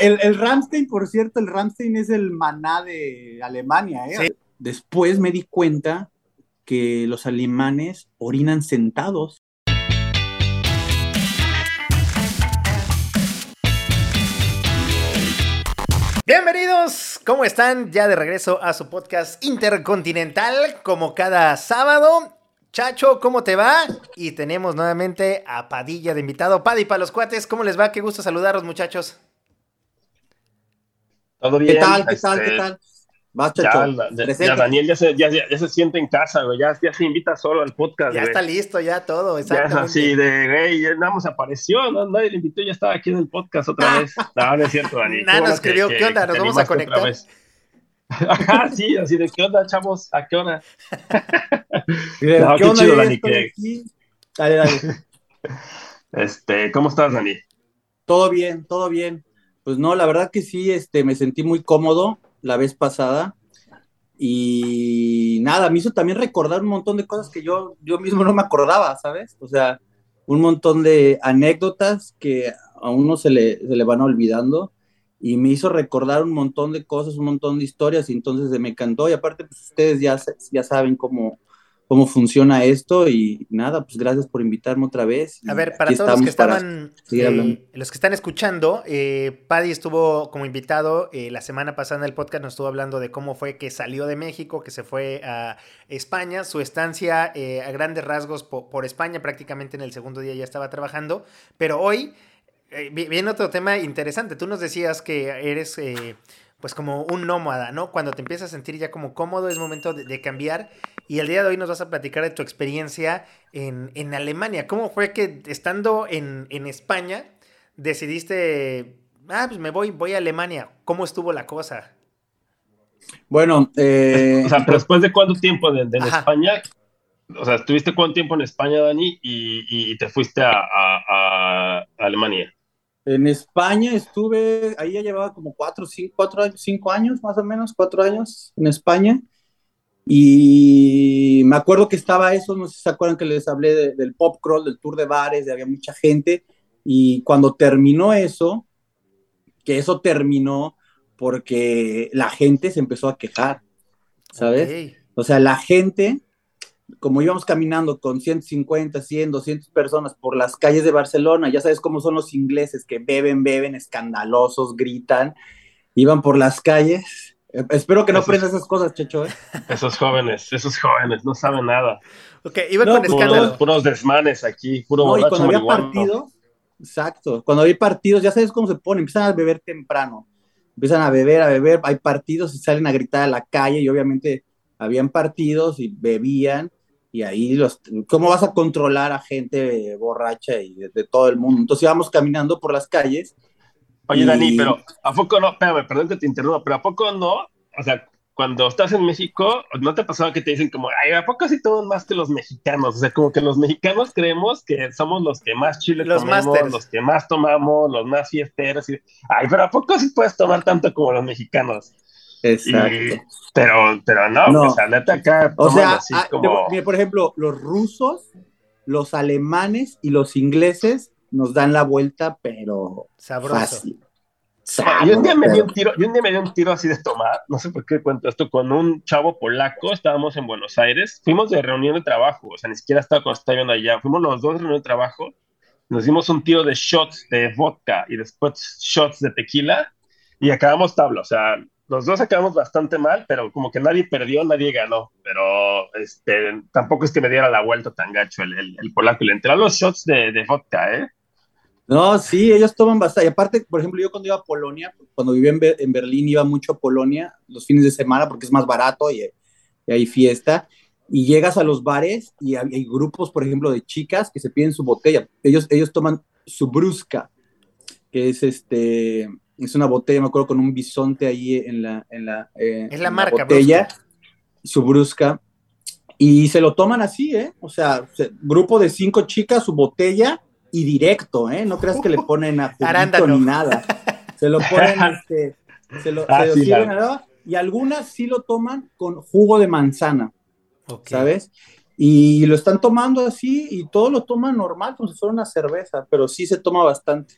el, el Ramstein, por cierto, el Ramstein es el maná de Alemania, ¿eh? Después me di cuenta que los alemanes orinan sentados. Bienvenidos, ¿cómo están? Ya de regreso a su podcast intercontinental, como cada sábado. Chacho, ¿cómo te va? Y tenemos nuevamente a Padilla de invitado. Paddy para los cuates, ¿cómo les va? Qué gusto saludaros, muchachos. Todo bien. ¿Qué tal? ¿Qué tal? este, ¿Qué tal? Vas, Ya, ya- ya Daniel ya se, ya, ya- ya se siente en casa, güey. Ya, ya se invita solo al podcast, Ya güey. está listo, ya todo, Ya es exactamente. así de, güey, ya nada más apareció, no, nadie le invitó, ya estaba aquí en el podcast otra vez. No, no es cierto, Dani. Nada, nos escribió, ¿qué onda? ¿Nos vamos a conectar? Ajá, sí, así de, ¿qué onda, chavos? ¿A qué hora? ¿Qué No, qué onda? chido, Ya Dani, que-. Dale, dale. Este, ¿cómo estás, Dani? Todo bien, todo bien. Pues no, la verdad que sí, este, me sentí muy cómodo la vez pasada y nada, me hizo también recordar un montón de cosas que yo, yo mismo no me acordaba, ¿sabes? O sea, un montón de anécdotas que a uno se le, se le van olvidando y me hizo recordar un montón de cosas, un montón de historias y entonces me encantó y aparte pues ustedes ya, ya saben cómo, cómo funciona esto y nada, pues gracias por invitarme otra vez. A ver, para todos los que estaban, eh, los que están escuchando, eh, Paddy estuvo como invitado eh, la semana pasada en el podcast, nos estuvo hablando de cómo fue que salió de México, que se fue a España, su estancia eh, a grandes rasgos po- por, España, prácticamente en el segundo día ya estaba trabajando, pero hoy vi- viene otro tema interesante. Tú nos decías que eres eh, pues como un nómada, ¿no? Cuando te empiezas a sentir ya como cómodo es momento de, de cambiar y el día de hoy nos vas a platicar de tu experiencia en, en Alemania. ¿Cómo fue que estando en, en España decidiste, ah, pues me voy, voy a Alemania? ¿Cómo estuvo la cosa? Bueno, eh, O sea, pero después de cuánto tiempo de, de. España, o sea, estuviste cuánto tiempo en España, Dani, y, y te fuiste a, a- a Alemania. En España estuve, ahí ya llevaba como cuatro, cinco, cuatro años, cinco años más o menos, cuatro años en España. Y me acuerdo que estaba eso, no sé si se acuerdan que les hablé de- del pop crawl, del tour de bares, de había mucha gente. Y cuando terminó eso, que eso terminó porque la gente se empezó a quejar, ¿sabes? Ok. O sea, la gente, como íbamos caminando con 150, 100, 200 personas por las calles de Barcelona, ya sabes cómo son los ingleses que beben, beben, escandalosos, gritan, iban por las calles. Eh, espero que no aprendas esas cosas, Checho. ¿eh? Esos jóvenes, esos jóvenes, no saben nada. Ok, iba No, con pues, Puros, escándalo. puros desmanes aquí, puro No, y cuando había partidos, exacto, cuando había partidos, ya sabes cómo se ponen, empiezan a beber temprano, empiezan a beber, a beber, hay partidos y salen a gritar a la calle y obviamente habían partidos y bebían y ahí los, ¿cómo vas a controlar a gente borracha y de, de todo el mundo? Entonces íbamos caminando por las calles. Oye, y- Dani, pero ¿a poco no? Espérame, perdón que te interrumpa, pero ¿a poco no? O sea, cuando estás en México, ¿no te ha pasado que te dicen como, ay, ¿a poco sí toman más que los mexicanos? O sea, como que los mexicanos creemos que somos los que más chile Los comemos, masters. los que más tomamos, los más fiesteros. Y, ay, pero ¿a poco sí puedes tomar tanto como los mexicanos? Exacto. Y- pero, pero no, No. o sea, neta acá O sea, así ah, como... mira, por ejemplo, los rusos, los alemanes y los ingleses nos dan la vuelta, pero Sabroso. fácil. Yo un, día me di un tiro, yo un día me di un tiro así de tomar, no sé por qué cuento esto, con un chavo polaco, estábamos en Buenos Aires, fuimos de reunión de trabajo, o sea, ni siquiera estaba cuando estaba viendo allá, fuimos los dos de reunión de trabajo, nos dimos un tiro de shots de vodka y después shots de tequila y acabamos tabla, o sea, los dos acabamos bastante mal, pero como que nadie perdió, nadie ganó, pero este, tampoco es que me diera la vuelta tan gacho el, el, el polaco, le entraron los shots de, vodka, ¿eh? No, sí, ellos toman bastante. Y aparte, por ejemplo, yo cuando iba a Polonia, cuando vivía en, Be- en Berlín, iba mucho a Polonia los fines de semana porque es más barato y, y hay fiesta. Y llegas a los bares y hay, hay grupos, por ejemplo, de chicas que se piden su botella. Ellos, ellos toman su brusca, que es este, es una botella, me acuerdo, con un bisonte ahí en la, en la, eh, Es la en marca, botella, Brusca. su brusca. Y se lo toman así, ¿eh? O sea, se- grupo de cinco chicas, su botella y directo, ¿eh? No creas que le ponen a ni nada. Se lo ponen, este, se lo, Ah, se lo sí, sirven la- al- y algunas sí lo toman con jugo de manzana, Ok. ¿sabes? Y lo están tomando así y todo lo toman normal, como si fuera una cerveza, pero sí se toma bastante.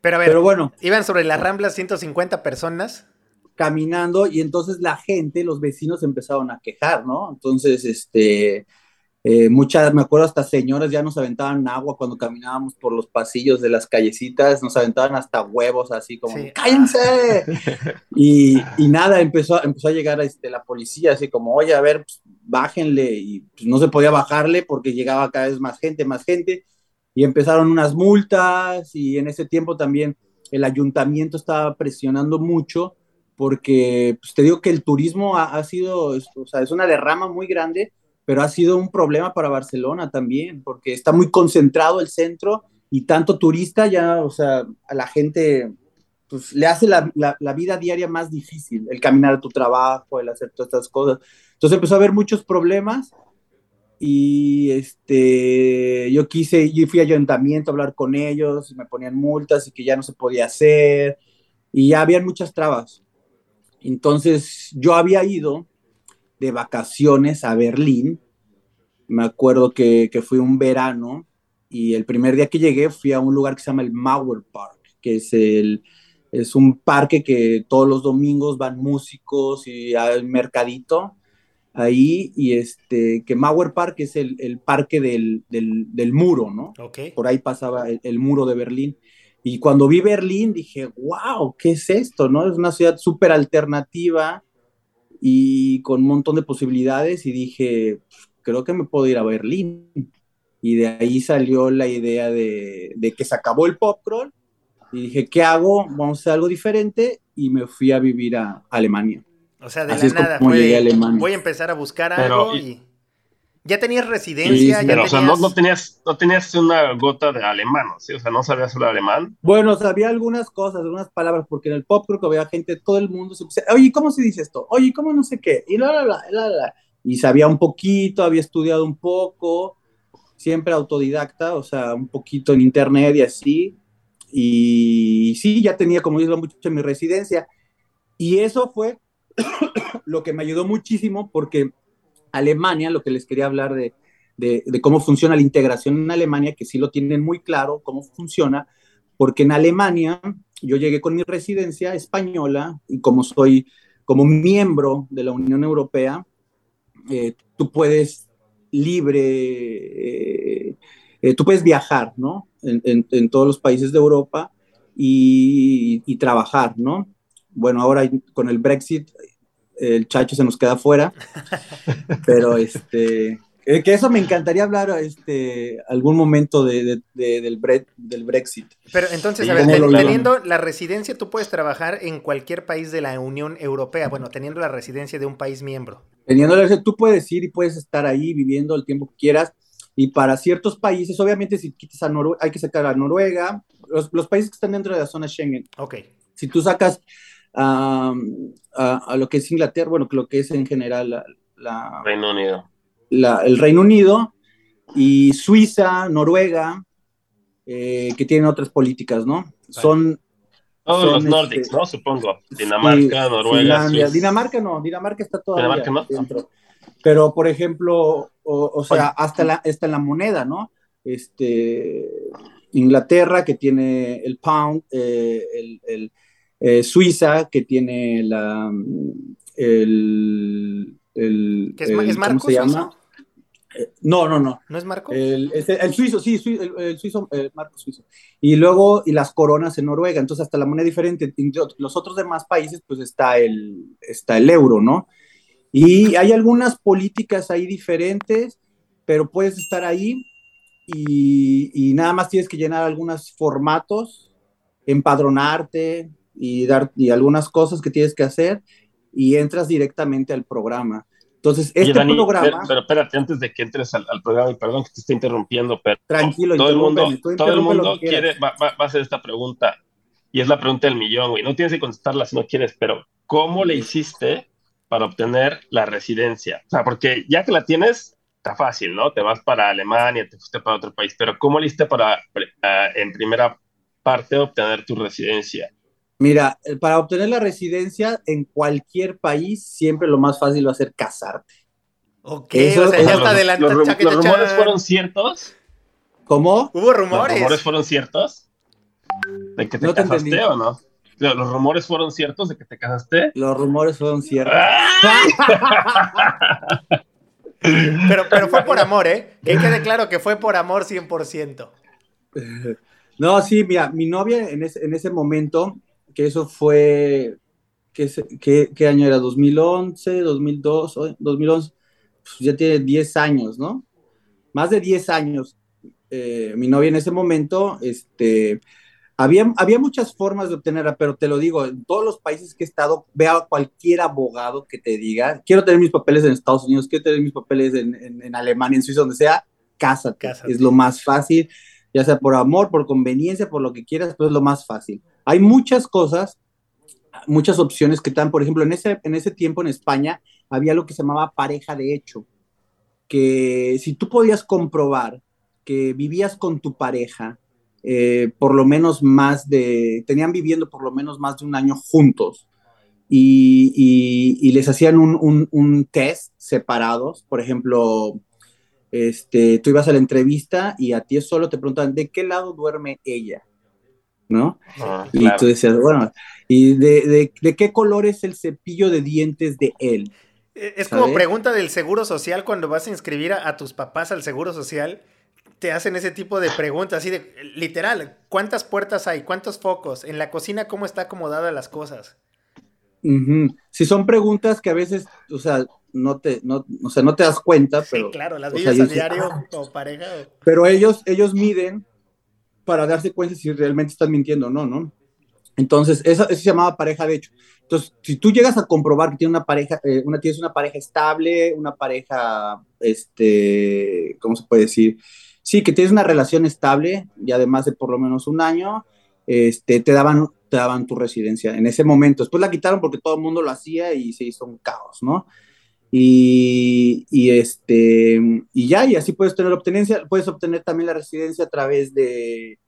Pero a ver, Pero bueno, iban sobre la Rambla 150 personas. caminando y entonces la gente, los vecinos empezaron a quejar, ¿no? Entonces, este, eh, muchas, me acuerdo hasta señoras ya nos aventaban agua cuando caminábamos por los pasillos de las callecitas, nos aventaban hasta huevos así como, Sí. ¡cállense! y, y nada, empezó, empezó a llegar este, la policía así como, oye, a ver, pues, bájenle y pues, no se podía bajarle porque llegaba cada vez más gente, más gente y empezaron unas multas y en ese tiempo también el ayuntamiento estaba presionando mucho porque pues, te digo que el turismo ha, sido, o sea, es una derrama muy grande, pero ha sido un problema para Barcelona también, porque está muy concentrado el centro y tanto turista ya, o sea, a la gente pues, le hace la, la- la vida diaria más difícil, el caminar a tu trabajo, el hacer todas estas cosas. Entonces empezó a haber muchos problemas y este, yo quise, yo fui a ayuntamiento a hablar con ellos, y me ponían multas y que ya no se podía hacer, y ya habían muchas trabas. Entonces yo había ido de vacaciones a Berlín, me acuerdo que, que fui un verano, y el primer día que llegué fui a un lugar que se llama el Mauer Park, que es el... Es un parque que todos los domingos van músicos y hay mercadito ahí y este, que Mauer Park es el, el parque del, del, del, muro, ¿no? Ok. Por ahí pasaba el, el, muro de Berlín. Y cuando vi Berlín dije, wow, ¿qué es esto? ¿no? Es una ciudad súper alternativa y con un montón de posibilidades y dije, creo que me puedo ir a Berlín. Y de ahí salió la idea de, de que se acabó el pop crawl y dije, ¿qué hago? Vamos a hacer algo diferente y me fui a vivir a Alemania. O sea, de Así la nada fue voy a empezar a buscar algo Pero, y... y... ¿Ya tenías residencia? Sí, ¿Ya pero, tenías... o sea, no, no, tenías, no tenías una gota de alemán, ¿sí? O sea, no sabías hablar alemán. Bueno, sabía algunas cosas, algunas palabras, porque en el pop creo que había gente, todo el mundo se oye, ¿cómo se dice esto? Oye, ¿cómo no sé qué? Y la, la, la, la, la. Y sabía un poquito, había estudiado un poco, siempre autodidacta, o sea, un poquito en internet y así. Y sí, ya tenía, como digo, mucho en mi residencia. Y eso fue lo que me ayudó muchísimo porque Alemania, lo que les quería hablar de, cómo funciona la integración en Alemania, que sí lo tienen muy claro cómo funciona, porque en Alemania yo llegué con mi residencia española y como soy como miembro de la Unión Europea, eh, tú puedes libre, eh, eh, tú puedes viajar, ¿no? En, todos los países de Europa y trabajar, ¿no? Bueno, ahora con el Brexit el chacho se nos queda fuera, pero este, que eso me encantaría hablar este, algún momento de, de, de, del, bre del, Brexit. Pero entonces, a ver, ten, teniendo la residencia, tú puedes trabajar en cualquier país de la Unión Europea, bueno, teniendo la residencia de un país miembro. Teniendo la residencia, tú puedes ir y puedes estar ahí viviendo el tiempo que quieras, y para ciertos países, obviamente si quitas a Noruega, hay que sacar a Noruega, los, los países que están dentro de la zona Schengen. Ok. Si tú sacas a, a, a, lo que es Inglaterra, bueno, lo que es en general la, la Reino Unido. La, el Reino Unido y Suiza, Noruega, eh, que tienen otras políticas, ¿no? Vale. Son... Todos son, los nórdicos, este, ¿no? Supongo. Dinamarca, sí, Noruega. Finlandia. Suiza. Dinamarca no, Dinamarca está todavía Dinamarca no. dentro. Pero, por ejemplo, o, o sea, hasta la, hasta la moneda, ¿no? Este, Inglaterra, que tiene el pound, eh, el, el eh, Suiza, que tiene la, el, el, ¿Qué es, el, ¿es Marco ¿cómo se llama? Eh, no, no, no. ¿No es Marco? El, el, suizo, sí, el, el suizo, el marco suizo. Y luego, y las coronas en Noruega, entonces hasta la moneda diferente. En los otros demás países, pues está el, está el euro, ¿no? Y hay algunas políticas ahí diferentes, pero puedes estar ahí y, y nada más tienes que llenar algunos formatos, empadronarte, y dar y algunas cosas que tienes que hacer y entras directamente al programa. Entonces, este Oye, Dani, programa. Pero, pero, espérate, antes de que entres al, al, programa, y perdón que te esté interrumpiendo, pero. Tranquilo, todo el mundo, todo el mundo quiere, va, va, va, a hacer esta pregunta. Y es la pregunta del millón, güey. No tienes que contestarla si no quieres, pero ¿cómo le hiciste para obtener la residencia? O sea, porque ya que la tienes, está fácil, ¿no? Te vas para Alemania, te fuiste para otro país, pero ¿cómo le hiciste para, uh, en primera parte, obtener tu residencia? Mira, para obtener la residencia en cualquier país, siempre lo más fácil va a ser casarte. Ok, Eso, o sea, ya está adelante. ¿Los, los rumores fueron ciertos? ¿Cómo? Hubo rumores. ¿Los rumores fueron ciertos? ¿De que te casaste o no? ¿Los rumores fueron ciertos de que te casaste? Los rumores fueron ciertos. pero, pero fue por amor, ¿eh? Que quede claro que fue por amor 100%. No, sí, mira, mi novia en ese, en ese momento, que eso fue, ¿qué, qué, qué año era? ¿2011, 2002, 2011? Pues ya tiene 10 años, ¿no? Más de 10 años. Eh, mi novia en ese momento, este, había, había muchas formas de obtenerla, pero te lo digo, en todos los países que he estado, vea a cualquier abogado que te diga, quiero tener mis papeles en Estados Unidos, quiero tener mis papeles en, en, Alemania, en Suiza, donde sea, cásate. Es lo más fácil, ya sea por amor, por conveniencia, por lo que quieras, pero es lo más fácil. Hay muchas cosas, muchas opciones que están, por ejemplo, en ese, en ese tiempo en España había lo que se llamaba pareja de hecho, que si tú podías comprobar que vivías con tu pareja, eh, por lo menos más de, tenían viviendo por lo menos más de un año juntos y, les hacían un, test separados, por ejemplo, este, tú ibas a la entrevista y a ti solo te preguntaban, ¿de qué lado duerme ella? ¿No? Ah, y tú decías, bueno, ¿y de, qué color es el cepillo de dientes de él? Eh, es como pregunta del seguro social cuando vas a inscribir a tus papás al seguro social te hacen ese tipo de preguntas, así de, literal, ¿cuántas puertas hay? ¿Cuántos focos? En la cocina, ¿cómo está acomodada las cosas? Si son preguntas que a veces, o sea, no te, no, o sea, no te das cuenta, pero... Sí, claro, las vives a diario ah". o pareja. Pero ellos, ellos miden para darse cuenta si realmente están mintiendo o no, ¿no? Entonces, eso, se llamaba pareja de hecho. Entonces, si tú llegas a comprobar que tiene una pareja, eh, una, tienes una pareja estable, una pareja, este, ¿cómo se puede decir? sí, que tienes una relación estable y además de por lo menos un año, este, te, daban, te daban tu residencia en ese momento. Después la quitaron porque todo el mundo lo hacía y se hizo un caos, ¿no? Y, y, este, y ya, y así puedes tener obtenencia, puedes obtener también la residencia a través de,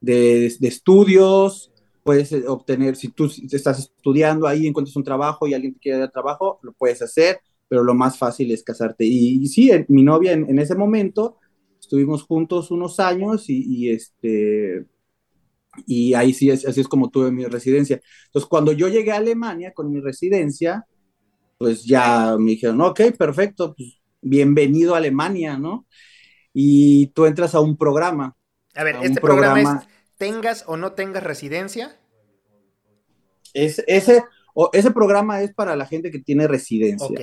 de, estudios, puedes obtener, si tú estás estudiando ahí, encuentras un trabajo y alguien te quiere dar trabajo, lo puedes hacer, pero lo más fácil es casarte. Y, sí, mi novia en, en, ese momento estuvimos juntos unos años y, este, y ahí sí, así es como tuve mi residencia. Entonces, cuando yo llegué a Alemania con mi residencia, pues ya me dijeron, ok, perfecto, pues bienvenido a Alemania, ¿no? Y tú entras a un programa. A ver, ¿este programa, es tengas o no tengas residencia? Es, ese, ese programa es para la gente que tiene residencia.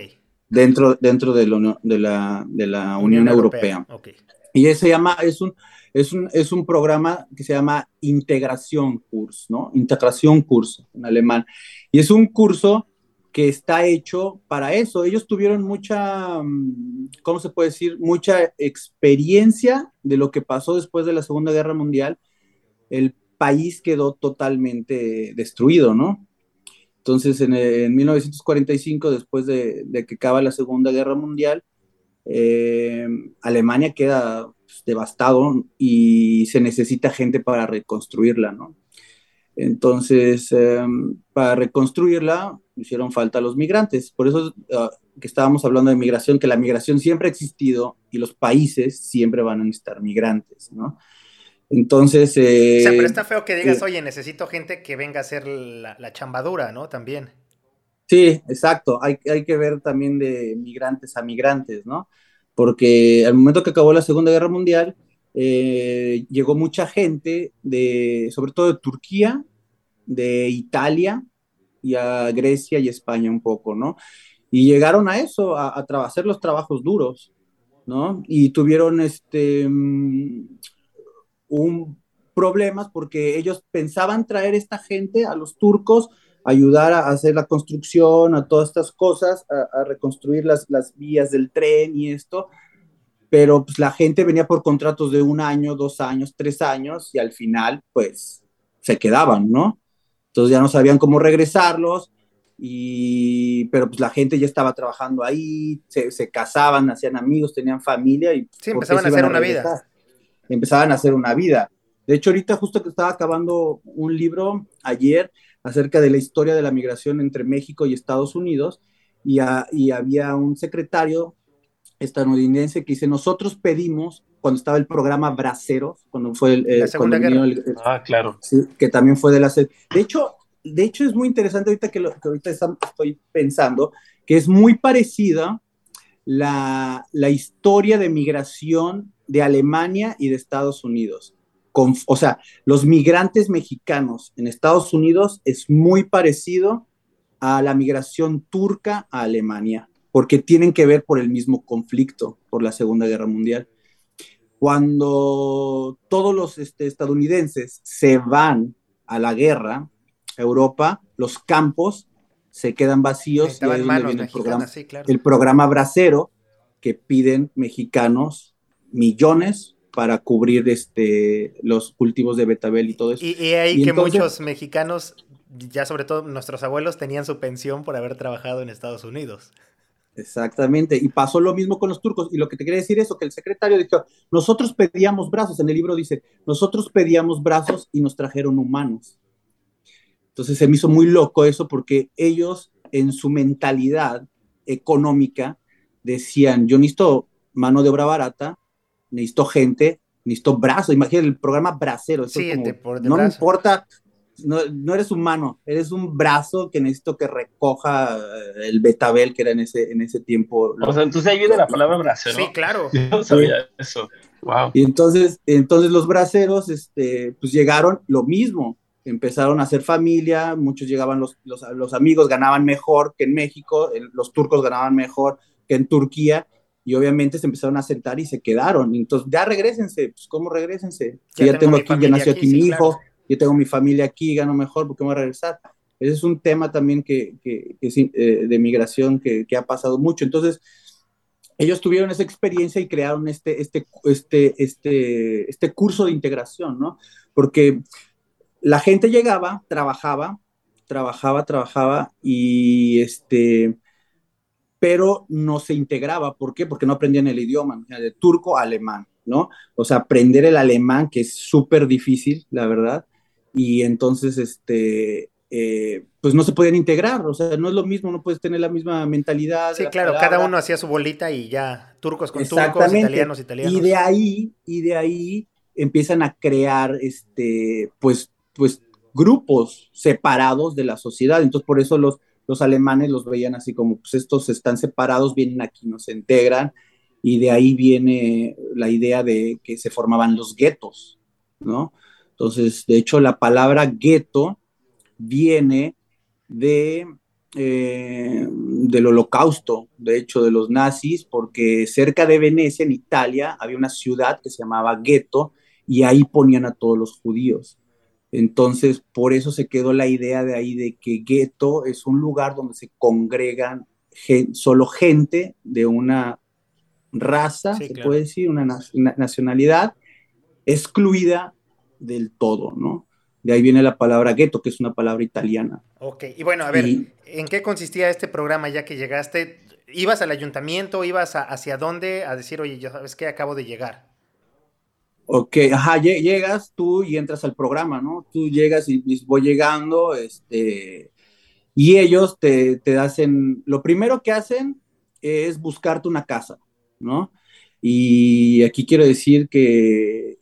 Dentro, dentro de, de, la, de la Unión, Europea. Okay. Y ese se llama, es un, es un, es un programa que se llama Integración Kurs, ¿no? Integración Kurs en alemán. Y es un curso que está hecho para eso. Ellos tuvieron mucha, mm, ¿cómo se puede decir? Mucha experiencia de lo que pasó después de la Segunda Guerra Mundial. El país quedó totalmente destruido, ¿no? Entonces, en, en 1945, después de, que acaba la Segunda Guerra Mundial, eh, Alemania queda pues, devastado y se necesita gente para reconstruirla, ¿no? Entonces, em, para reconstruirla, hicieron falta los migrantes. Por eso ah, que estábamos hablando de migración, que la migración siempre ha existido y los países siempre van a necesitar migrantes, ¿no? Entonces... Eh, o sea, pero está feo que digas, eh, oye, necesito gente que venga a hacer la, la chambadura, ¿no? También. Sí, exacto. Hay, hay que ver también de migrantes a migrantes, ¿no? Porque al momento que acabó la Segunda Guerra Mundial, eh, llegó mucha gente, de, sobre todo de Turquía, de Italia y a Grecia y España un poco, ¿no? Y llegaron a eso, a, a hacer los trabajos duros, ¿no? Y tuvieron este, mm, un problemas porque ellos pensaban traer esta gente a los turcos ayudar a hacer la construcción, a todas estas cosas, a, reconstruir las, las, vías del tren y esto, pero pues la gente venía por contratos de un año, dos años, tres años y al final pues se quedaban, ¿no? Entonces ya no sabían cómo regresarlos, y, pero pues la gente ya estaba trabajando ahí, se, se casaban, hacían amigos, tenían familia y... Sí, empezaban a hacer una vida. Empezaban a hacer una vida. De hecho, ahorita justo que estaba acabando un libro ayer, acerca de la historia de la migración entre México y Estados Unidos y, había un secretario estadounidense que dice, nosotros pedimos cuando estaba el programa Braceros, cuando fue el... La Segunda Guerra. ah, claro. Sí, que también fue de la... De hecho, de hecho es muy interesante ahorita que, lo, que ahorita estoy pensando, que es muy parecida la, la historia de migración de Alemania y de Estados Unidos. Con, o sea, los migrantes mexicanos en Estados Unidos es muy parecido a la migración turca a Alemania, porque tienen que ver por el mismo conflicto, por la Segunda Guerra Mundial. Cuando todos los este, estadounidenses se van a la guerra, Europa, los campos se quedan vacíos y ahí viene el programa, el programa Bracero que piden mexicanos millones para cubrir este, los cultivos de betabel y todo eso. Y, y ahí que muchos mexicanos, ya sobre todo nuestros abuelos, tenían su pensión por haber trabajado en Estados Unidos. Exactamente, y pasó lo mismo con los turcos. Y lo que te quería decir es que el secretario dijo, nosotros pedíamos brazos, en el libro dice, nosotros pedíamos brazos y nos trajeron humanos. Entonces se me hizo muy loco eso porque ellos en su mentalidad económica decían, yo necesito mano de obra barata, necesito gente, necesito brazos. Imagínate el programa bracero. Sí, no me importa, no, eres humano, eres un brazo que necesito que recoja eh, el betabel que era en ese, en ese tiempo. O sea, entonces ahí viene la palabra bracero. Sí, claro. Yo no sabía eso. Wow. Y entonces, entonces los braceros, este, pues llegaron lo mismo empezaron a hacer familia, muchos llegaban los, los, amigos, ganaban mejor que en México, los turcos ganaban mejor que en Turquía, y obviamente se empezaron a sentar y se quedaron. Entonces, ya regresense, pues ¿cómo regresense? Ya, ya tengo, aquí, ya nació aquí, mi hijo, yo tengo mi familia aquí, gano mejor, ¿por qué voy a regresar? Ese es un tema también que, que, es eh, de migración que, que ha pasado mucho. Entonces, ellos tuvieron esa experiencia y crearon este, este, este, este, este curso de integración, ¿no? Porque la gente llegaba, trabajaba, trabajaba, trabajaba y este, pero no se integraba. ¿Por qué? Porque no aprendían el idioma, de turco a alemán, ¿no? O sea, aprender el alemán, que es súper difícil, la verdad. Y entonces, este, eh, pues no se podían integrar, o sea, no es lo mismo, no puedes tener la misma mentalidad. Sí, claro, cada uno hacía su bolita y ya, turcos con turcos, italianos, italianos. Y de ahí, y de ahí empiezan a crear, este, pues, pues grupos separados de la sociedad. Entonces, por eso los, los alemanes los veían así como, pues estos están separados, vienen aquí, no se integran, y de ahí viene la idea de que se formaban los guetos, ¿no? Entonces, de hecho, la palabra gueto viene de, eh, del holocausto, de hecho, de los nazis, porque cerca de Venecia, en Italia, había una ciudad que se llamaba gueto, y ahí ponían a todos los judíos. Entonces, por eso se quedó la idea de ahí de que gueto es un lugar donde se congregan solo gente de una raza, se puede decir, una, nacionalidad excluida del todo, ¿no? De ahí viene la palabra gueto, que es una palabra italiana. Ok, y bueno, a ver, ¿en qué consistía este programa ya que llegaste? ¿Ibas al ayuntamiento? ¿Ibas hacia dónde a decir, oye, ya sabes que acabo de llegar? Ok, ajá, llegas tú y entras al programa, ¿no? Tú llegas y voy llegando, este, y ellos te, te hacen, lo primero que hacen es buscarte una casa, ¿no? Y aquí quiero decir que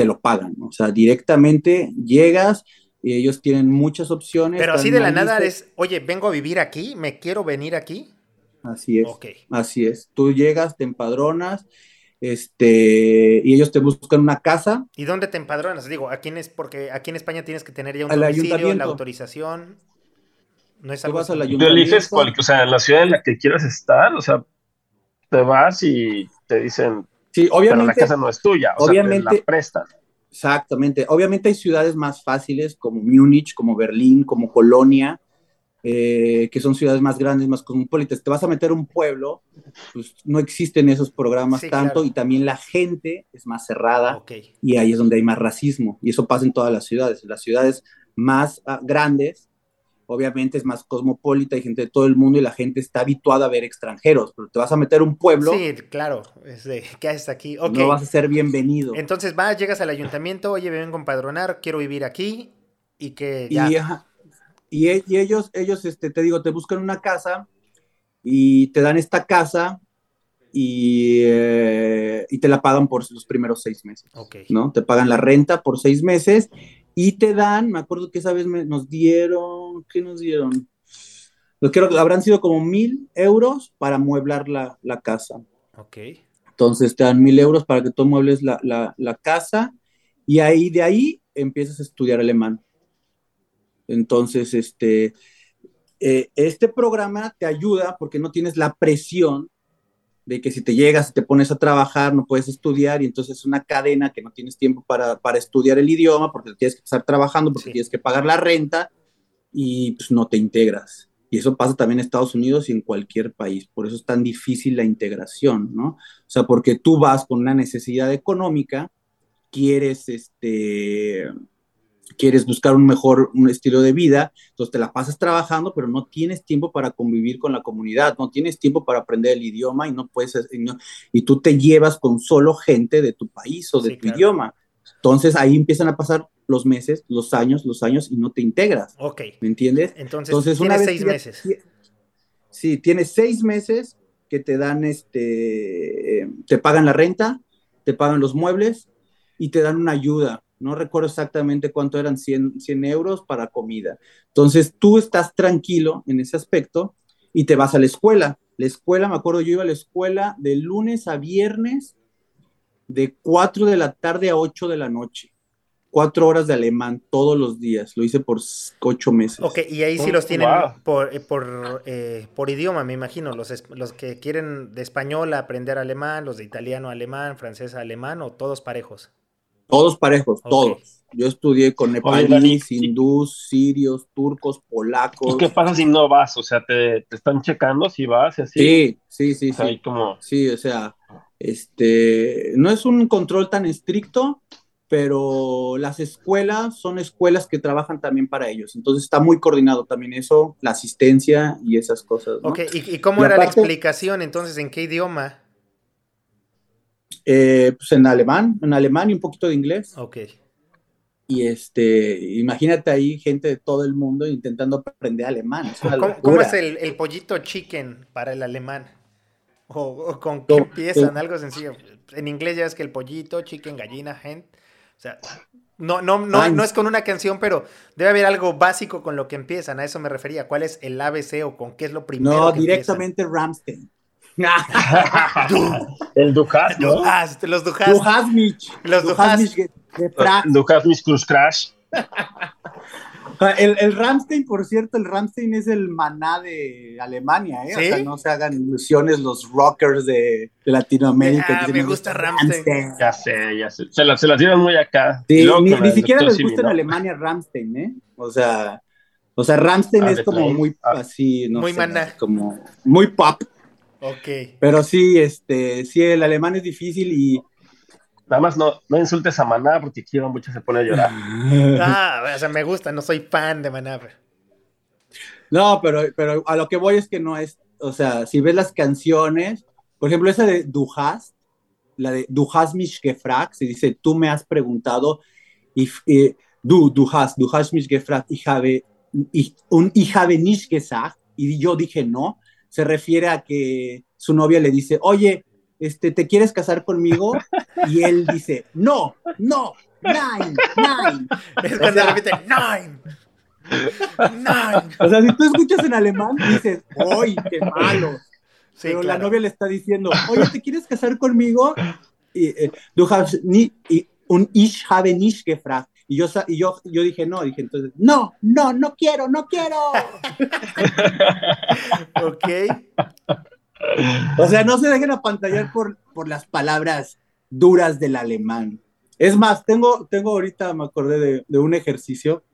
te lo pagan, ¿no? o sea, directamente llegas y ellos tienen muchas opciones. Pero así de la nada es, oye, vengo a vivir aquí, me quiero venir aquí. Así es. Ok. Así es. Tú llegas, te empadronas este, y ellos te buscan una casa. ¿Y dónde te empadronas? Digo, aquí en, es, porque aquí en España tienes que tener ya un domicilio, la autorización. No es algo vas al Tú eliges cual, o sea, la ciudad en la que quieras estar, o sea, te vas y te dicen, sí, obviamente, la casa no es tuya, o obviamente, sea, te la prestan. Exactamente. Obviamente hay ciudades más fáciles como Múnich, como Berlín, como Colonia, eh, que son ciudades más grandes, más cosmopolitas. Te vas a meter un pueblo, pues no existen esos programas tanto y también la gente es más cerrada y ahí es donde hay más racismo y eso pasa en todas las ciudades. las ciudades más ah, grandes, obviamente es más cosmopolita, hay gente de todo el mundo y la gente está habituada a ver extranjeros, pero te vas a meter un pueblo. Sí, claro, ¿qué haces aquí? No vas a ser bienvenido. Entonces vas, llegas al ayuntamiento, oye, me vengo a empadronar, quiero vivir aquí y que ya... Y, e, y, ellos, ellos este, te digo, te buscan una casa y te dan esta casa y, eh, y te la pagan por los primeros seis meses, Ok. ¿no? Te pagan la renta por seis meses y te dan, me acuerdo que esa vez me- nos dieron, ¿qué nos dieron? Yo creo que habrán sido como mil euros para mueblar la, la casa. Ok. Entonces te dan mil euros para que tú muebles la, la- la casa y ahí de ahí empiezas a estudiar alemán. Entonces, este, eh, este programa te ayuda porque no tienes la presión de que si te llegas y te pones a trabajar no puedes estudiar y entonces es una cadena que no tienes tiempo para, para estudiar el idioma porque tienes que estar trabajando, porque Sí. tienes que pagar la renta y pues no te integras. Y eso pasa también en Estados Unidos y en cualquier país. Por eso es tan difícil la integración, ¿no? O sea, porque tú vas con una necesidad económica, quieres, este, quieres buscar un mejor un estilo de vida, entonces te la pasas trabajando, pero no tienes tiempo para convivir con la comunidad, no tienes tiempo para aprender el idioma y no puedes, y, no- y tú te llevas con solo gente de tu país o de Sí, tu claro. idioma. Entonces ahí empiezan a pasar los meses, los años, los años y no te integras, Ok. ¿me entiendes? Entonces, Entonces, tienes vez seis que meses. Sí, tienes seis meses que te dan este, eh, te pagan la renta, te pagan los muebles y te dan una ayuda. No recuerdo exactamente cuánto eran, 100, 100 euros para comida. Entonces tú estás tranquilo en ese aspecto y te vas a la escuela. La escuela, me acuerdo, yo iba a la escuela de lunes a viernes de 4 de la tarde a 8 de la noche. Cuatro horas de alemán todos los días. Lo hice por ocho meses. Ok, y ahí sí Oh, los tienen wow. por, eh, por, eh, por idioma, me imagino. Los, es- los que quieren de español aprender alemán, los de italiano alemán, francés alemán, o todos parejos. Todos parejos, todos. Yo estudié con nepalíes, hindús, sirios, turcos, polacos. ¿Y qué pasa si no vas? O sea, te, te están checando si vas y así. Sí, sí, sí, O sea, sí. como, Sí, o sea, este, no es un control tan estricto, pero las escuelas son escuelas que trabajan también para ellos. Entonces está muy coordinado también eso, la asistencia y esas cosas. ¿no? Ok, ¿y, y cómo Y era la explicación entonces? ¿En qué idioma? Eh, pues en alemán, en alemán y un poquito de inglés. Ok. Y este, imagínate ahí gente de todo el mundo intentando aprender alemán. Es una ¿Cómo, locura. cómo es el, el pollito chicken para el alemán? ¿O, o con qué No, empiezan? eh. Algo sencillo. En inglés ya es que el pollito, chicken, gallina, hen. O sea, no, no, no, Ay. no es con una canción, pero debe haber algo básico con lo que empiezan. A eso me refería. ¿Cuál es el ABC o con qué es lo primero? No, que directamente Ramstein. el Dujas? ¿no? Duhast, los Du Duhast. hast mich. Los Du Du hast hast. mich ge- gefragt. Dujas Miss Cruz Crash. El, el Ramstein, por cierto, el Ramstein es el maná de Alemania, ¿eh? O sea, no se hagan ilusiones los rockers de, Latinoamérica. Ah, me gusta Rammstein". Ya sé, ya sé. Se, la- se las dieron muy acá. Sí, ni, ni siquiera les gusta en. Alemania Ramstein, ¿eh? O sea, o sea, Ramstein Ah, es como play. muy Ah. así, no Muy sé, maná. como muy pop. Ok. Pero sí, este, sí, el alemán es difícil y Nada más no, no insultes a Maná porque aquí mucho se pone a llorar. Ah, o sea, me gusta, no soy fan de Maná. pero- No, pero, pero a lo que voy es que no es, o sea, si ves las canciones, por ejemplo, esa de Du hast, la de Du hast mich gefragt, se dice, tú me has preguntado, y, eh, du, du hast, du hast mich gefragt, ich habe, ich, un, ich habe nicht gesagt, y yo dije no, se refiere a que su novia le dice, oye, este, ¿te quieres casar conmigo? Y él dice, no, no, nein, nein. Es O cuando sea- repite nine. Nine. O sea, si tú escuchas en alemán, dices, ¡ay, qué malo! Sí, pero claro. la novia le está diciendo, oye, ¿te quieres casar conmigo? Y, eh, du hast ni, y un ich habe nicht gefragt. Y yo, y yo, yo dije, no, dije entonces, no, no, no quiero, no quiero. Ok. O sea, no se dejen apantallar por, por las palabras duras del alemán. Es más, tengo, tengo ahorita, me acordé de, de un ejercicio.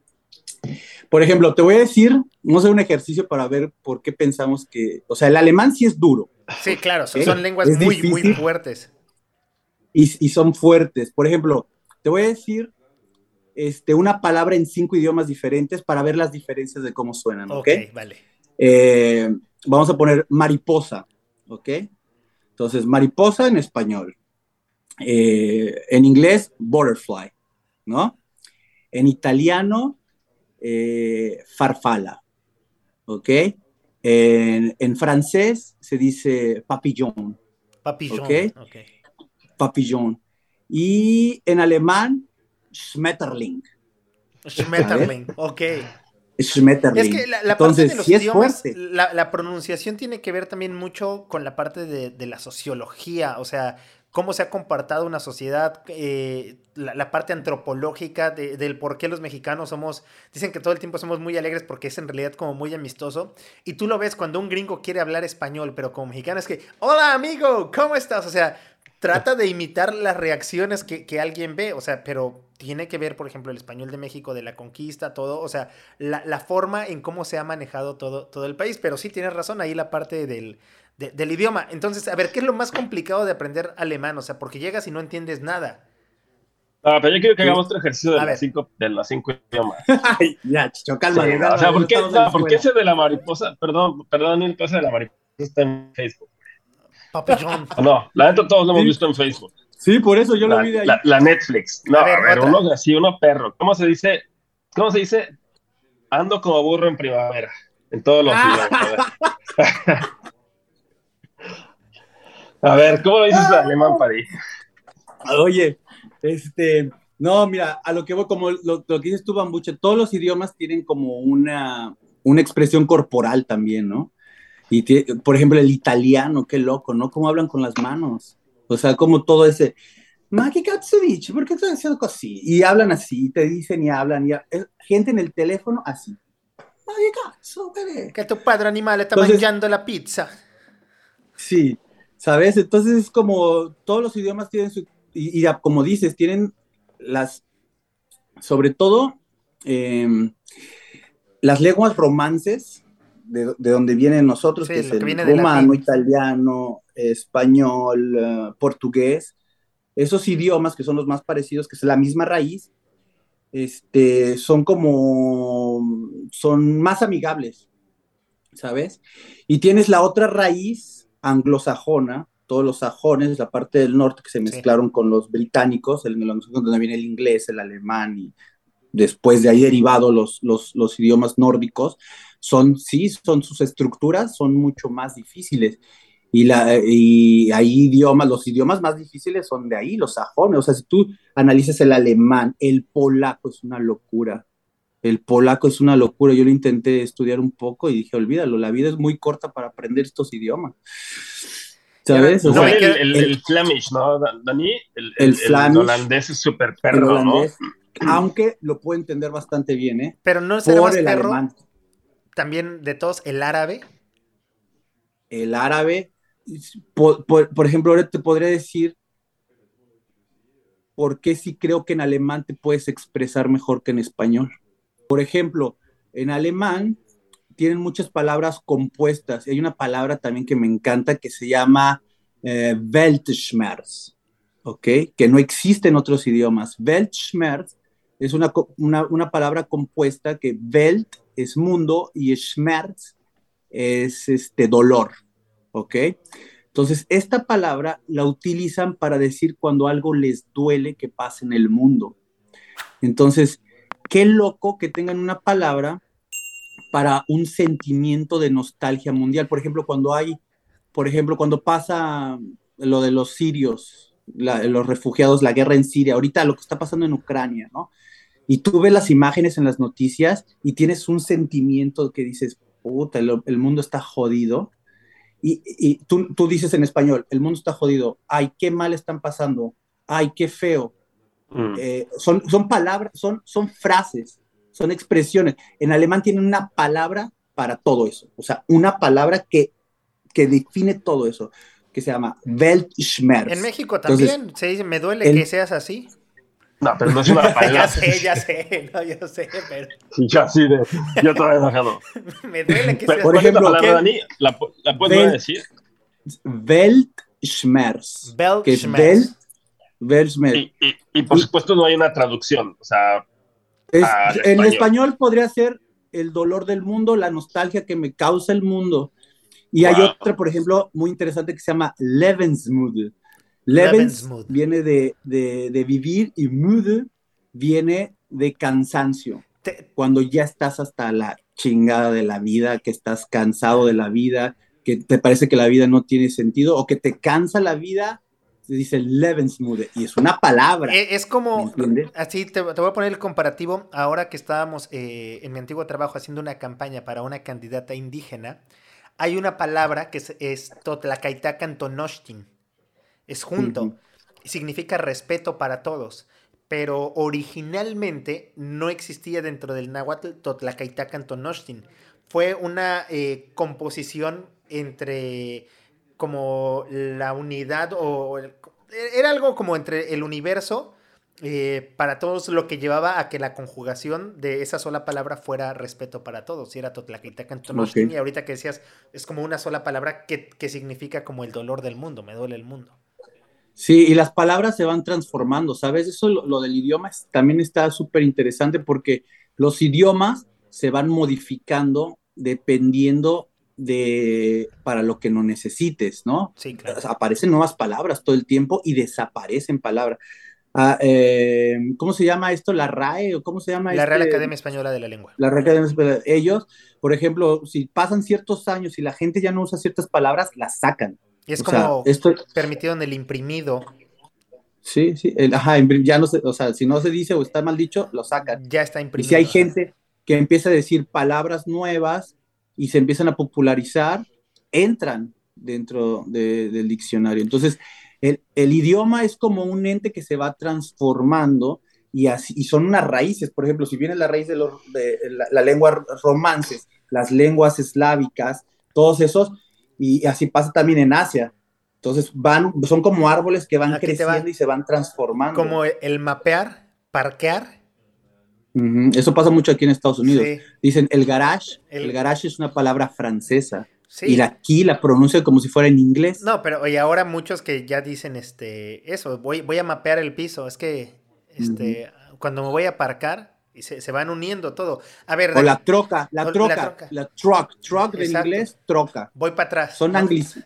Por ejemplo, te voy a decir, no sé, un ejercicio para ver por qué pensamos que, o sea, el alemán sí es duro. Sí, claro, son, lenguas Es muy, muy fuertes. y, y son fuertes. Por ejemplo, te voy a decir este, una palabra en cinco idiomas diferentes para ver las diferencias de cómo suenan, ¿ok? Ok, vale. Eh, vamos a poner mariposa, ¿ok? Entonces, mariposa en español. Eh, en inglés, butterfly, ¿no? En italiano, eh, farfala, ¿ok? En, en francés se dice papillon. Papillon. ¿ok? Papillon. Y en alemán, Schmetterling. Schmetterling, ok. Schmetterling. Es que la, la Entonces, parte de los sí es idiomas, fuerte. la, la pronunciación tiene que ver también mucho con la parte de, de la sociología, o sea, cómo se ha comportado una sociedad, eh, la, la parte antropológica de- del por qué los mexicanos somos, dicen que todo el tiempo somos muy alegres porque es en realidad como muy amistoso, y tú lo ves cuando un gringo quiere hablar español, pero como mexicano es que, hola amigo, ¿cómo estás? O sea, trata de imitar las reacciones que, que alguien ve, o sea, pero tiene que ver, por ejemplo, el español de México, de la conquista, todo, o sea, la, la forma en cómo se ha manejado todo, todo el país, pero sí tienes razón, ahí la parte del, de- del idioma. Entonces, a ver, ¿qué es lo más complicado de aprender alemán? O sea, porque llegas y no entiendes nada. Ah, pero yo quiero que hagamos otro ejercicio de las cinco, de las cinco idiomas. Ay, ya, Chicho. Sí, cálmate, o sea, ¿por qué, no, ¿por qué ese de la mariposa? Perdón, perdón, el ese de la mariposa está en Facebook. Papillón. Ah, No, la neta todos lo hemos Sí. visto en Facebook. Sí, por eso yo lo La, vi de ahí. la- la Netflix. No, A a ver, uno así, uno perro. ¿Cómo se dice? ¿Cómo se dice? Ando como burro en primavera. En todos los Ah. idiomas. A ver. ¿cómo lo dices en alemán, Pari? Oye, este, no, mira, a lo que voy, como lo, lo que dices tú, Bambuche, todos los idiomas tienen como una, una expresión corporal también, ¿no? Y tie- por ejemplo, el italiano, qué loco, ¿no? Cómo hablan con las manos. O sea, como todo ese, ma cazzo dici? ¿Por qué estás haciendo así? Y hablan así, te dicen y hablan, y ha- gente en el teléfono así. Ma che cazzo, bebé? Que tu padre animal está Entonces- mangiando la pizza. Sí, ¿sabes? Entonces es como todos los idiomas tienen su, y, y como dices, tienen las, sobre todo, em, las lenguas romances, de, de donde vienen nosotros, Sí, que es que el romano, italiano, español, eh, portugués, esos idiomas que son los más parecidos, que es la misma raíz, este, son como, son más amigables, ¿sabes? Y tienes la otra raíz anglosajona, todos los sajones, la parte del norte que se mezclaron con los británicos, el, donde viene el inglés, el alemán y después de ahí derivado los, los, los idiomas nórdicos, son, sí, son sus estructuras, son mucho más difíciles. Y, la, y hay idiomas, los idiomas más difíciles son de ahí, los sajones. O sea, si tú analizas el alemán, el polaco es una locura. El polaco es una locura. Yo lo intenté estudiar un poco y dije, olvídalo, la vida es muy corta para aprender estos idiomas. ¿Sabes? O No, Igual sea, me el, el, el- el Flemish, ¿no, Dan- Dani? El, holandés es súper perro, ¿no? Aunque lo puedo entender bastante bien, ¿eh? Pero no Por el perro alemán. también de todos el árabe. el árabe, por, por- por ejemplo, ahora te podría decir por qué sí creo que en alemán te puedes expresar mejor que en español. Por ejemplo, en alemán tienen muchas palabras compuestas hay una palabra también que me encanta que se llama eh, Weltschmerz, ¿ok? Que no existe en otros idiomas. Weltschmerz es una, una, palabra compuesta que Welt es mundo y Schmerz es este dolor, ¿ok? Entonces, esta palabra la utilizan para decir cuando algo les duele que pasa en el mundo. Entonces, qué loco que tengan una palabra para un sentimiento de nostalgia mundial. Por ejemplo, cuando hay, por ejemplo, cuando pasa lo de los sirios, los refugiados, la guerra en Siria, ahorita lo que está pasando en Ucrania, ¿no? Y tú ves las imágenes en las noticias y tienes un sentimiento que dices, puta, el, el mundo está jodido. Y, y tú, tú dices en español, el mundo está jodido, ay, qué mal están pasando, ay, qué feo. Mm. Eh, son, son palabras, son, son frases, son expresiones. En alemán tienen una palabra para todo eso, o sea, una palabra que, que define todo eso, que se llama Weltschmerz. En México Entonces, también se dice, me duele el- que seas así. No, pero no es una ya palabra. sé, ya sé, no, yo sé, pero Sí, yo así de. Yo todavía enojado. me duele que Pero, seas por ¿Cuál es la ejemplo, palabra. Dani? ¿La, la volver a decir? Weltschmerz. Weltschmerz. Welt, Weltschmerz. Y, y, y por supuesto no hay una traducción. O sea, Es- Ah, en español. español podría ser el dolor del mundo, la nostalgia que me causa el mundo. Y hay Wow. otra, por ejemplo, muy interesante que se llama Lebensmüde. Lebensmüde. viene de, de- de vivir y müde viene de cansancio. Te- Cuando ya estás hasta la chingada de la vida, que estás cansado de la vida, que te parece que la vida no tiene sentido o que te cansa la vida, se dice Lebensmüde y es una palabra. E, es, como, así te, voy a poner el comparativo, ahora que estábamos eh, en mi antiguo trabajo haciendo una campaña para una candidata indígena, hay una palabra que es, es Totlakaitakan es junto, significa respeto para todos pero originalmente no existía dentro del náhuatl Totlacaitacan Tonochtin. Fue una eh, composición entre como la unidad o era algo como entre el universo eh, para todos lo que llevaba a que la conjugación de esa sola palabra fuera respeto para todos. Y era Totlacaitacan Tonochtin y ahorita que decías es como una sola palabra que, que significa como el dolor del mundo, me duele el mundo. Sí, y las palabras se van transformando, ¿sabes? Eso lo, del idioma también está súper interesante porque los idiomas se van modificando dependiendo de para lo que no necesites, ¿no? Sí, claro. Aparecen nuevas palabras todo el tiempo y desaparecen palabras. Ah, eh, ¿Cómo se llama esto? ¿La RAE? ¿O cómo se llama? La Real este? Academia Española de la Lengua. La Real Academia Española. Ellos, por ejemplo, si pasan ciertos años y la gente ya no usa ciertas palabras, las sacan. Y es como permitido en el imprimido. Sí, sí, ajá, ya no se, o sea, si no se dice o está mal dicho, lo sacan. Ya está imprimido. Y si hay gente que empieza a decir palabras nuevas y se empiezan a popularizar, entran dentro del diccionario. Entonces, el, idioma es como un ente que se va transformando y, así, y son unas raíces. Por ejemplo, si viene la raíz de, de la, la lengua romances, las lenguas eslávicas, todos esos, y así pasa también en Asia. Entonces van, son como árboles que van creciendo y se van transformando. Como el mapear, parquear. Eso pasa mucho aquí en Estados Unidos. Dicen el garage. El... garage es una palabra francesa. Y aquí la pronuncia como si fuera en inglés. No, pero y ahora muchos que ya dicen este eso, voy, voy a mapear el piso. Es que este, cuando me voy a aparcar, y se, van uniendo todo. A ver. O la troca, la troca, la, truck, truck en inglés, troca. Voy para atrás. Son anglis.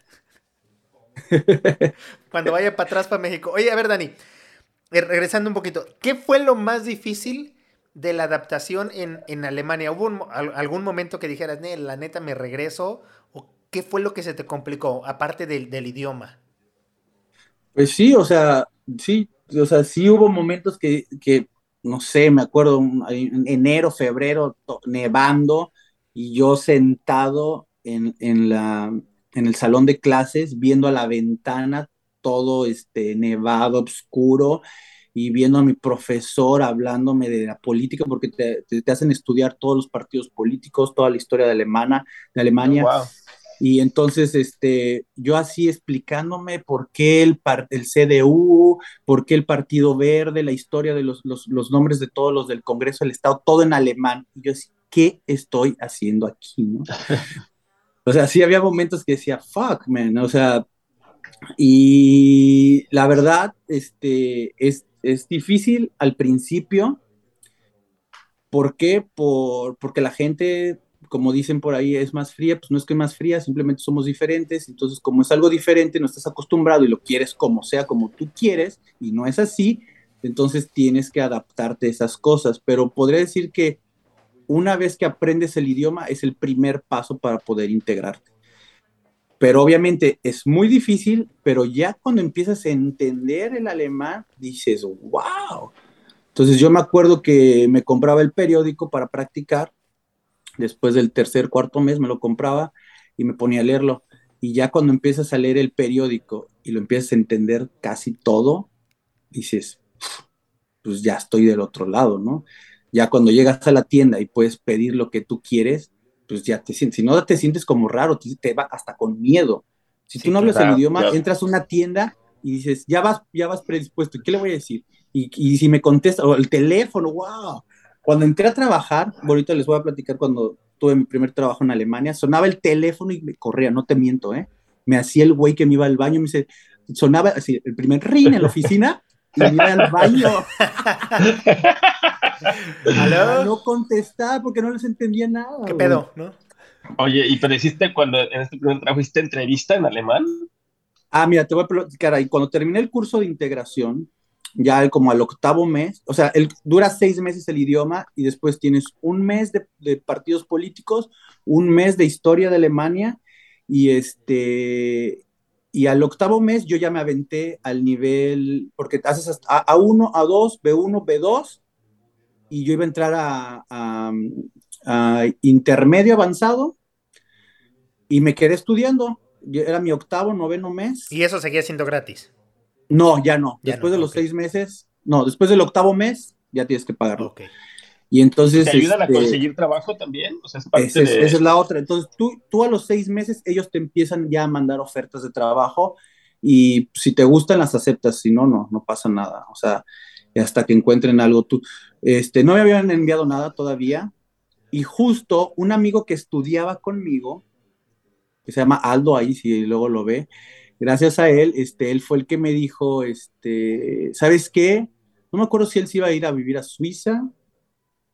Cuando vaya para atrás para México. Oye, a ver, Dani, eh, regresando un poquito, ¿qué fue lo más difícil de la adaptación en, Alemania? ¿Hubo algún momento que dijeras, la neta me regreso? ¿O qué fue lo que se te complicó, aparte del, del idioma? Pues sí, o sea, sí, o sea, sí hubo momentos que, que no sé, me acuerdo, en enero, febrero, nevando, y yo sentado en, la, en el salón de clases, viendo a la ventana, todo este, nevado, oscuro, y viendo a mi profesor hablándome de la política, porque te, hacen estudiar todos los partidos políticos, toda la historia de, Alemana, de Alemania. Oh, y entonces, este, yo así explicándome por qué el, el CDU, por qué el Partido Verde, la historia de los, nombres de todos los del Congreso del Estado, todo en alemán. Y yo decía, ¿qué estoy haciendo aquí? ¿no? o sea, sí había momentos que decía, fuck, man, o sea, y la verdad, este, es, es difícil al principio. ¿Por qué? Por, porque la gente como dicen por ahí, es más fría, pues no es que más fría, simplemente somos diferentes, entonces como es algo diferente, no estás acostumbrado y lo quieres como sea, como tú quieres, y no es así, entonces tienes que adaptarte a esas cosas, pero podría decir que una vez que aprendes el idioma es el primer paso para poder integrarte. Pero obviamente es muy difícil, pero ya cuando empiezas a entender el alemán, dices, wow. Entonces yo me acuerdo que me compraba el periódico para practicar después del tercer, cuarto mes me lo compraba y me ponía a leerlo. Y ya cuando empiezas a leer el periódico y lo empiezas a entender casi todo, dices, pues ya estoy del otro lado, ¿no? Ya cuando llegas a la tienda y puedes pedir lo que tú quieres, pues ya te sientes, si no te sientes como raro, te, va hasta con miedo. Si tú no hablas el idioma, entras a una tienda y dices, ya vas, ya vas predispuesto, ¿y qué le voy a decir? Y, y si me contesta, o el teléfono, wow, cuando entré a trabajar, ahorita les voy a platicar cuando tuve mi primer trabajo en Alemania, sonaba el teléfono y me corría, no te miento, ¿eh? Me hacía el güey que me iba al baño, me dice, sonaba así, el primer ring en la oficina y me iba al baño. No contestar porque no les entendía nada. ¿Qué pedo, no? Oye, ¿y pero hiciste cuando en este primer trabajo hiciste entrevista en alemán? Ah, mira, te voy a platicar ahí. Cuando terminé el curso de integración, ya como al octavo mes, o sea, dura seis meses el idioma y después tienes un mes de, partidos políticos, un mes de historia de Alemania Y este, y al octavo mes yo ya me aventé al nivel, porque haces hasta A1, A2, B1, B2, y yo iba a entrar a, a, intermedio avanzado y me quedé estudiando. Era mi octavo, noveno mes. ¿Y eso seguía siendo gratis? No, ya no. después de los seis meses, no, después del octavo mes ya tienes que pagarlo. Ok. Y entonces... ¿Te ayudan a este, conseguir trabajo también? O sea, es parte esa, es, la otra. Entonces, tú, tú a los seis meses, ellos te empiezan ya a mandar ofertas de trabajo y si te gustan, las aceptas. Si no, no, no pasa nada. O sea, hasta que encuentren algo tú. Este, no me habían enviado nada todavía. Y justo un amigo que estudiaba conmigo, que se llama Aldo ahí, si luego lo ve, gracias a él, este, él fue el que me dijo, este, ¿sabes qué? No me acuerdo si él se iba a ir a vivir a Suiza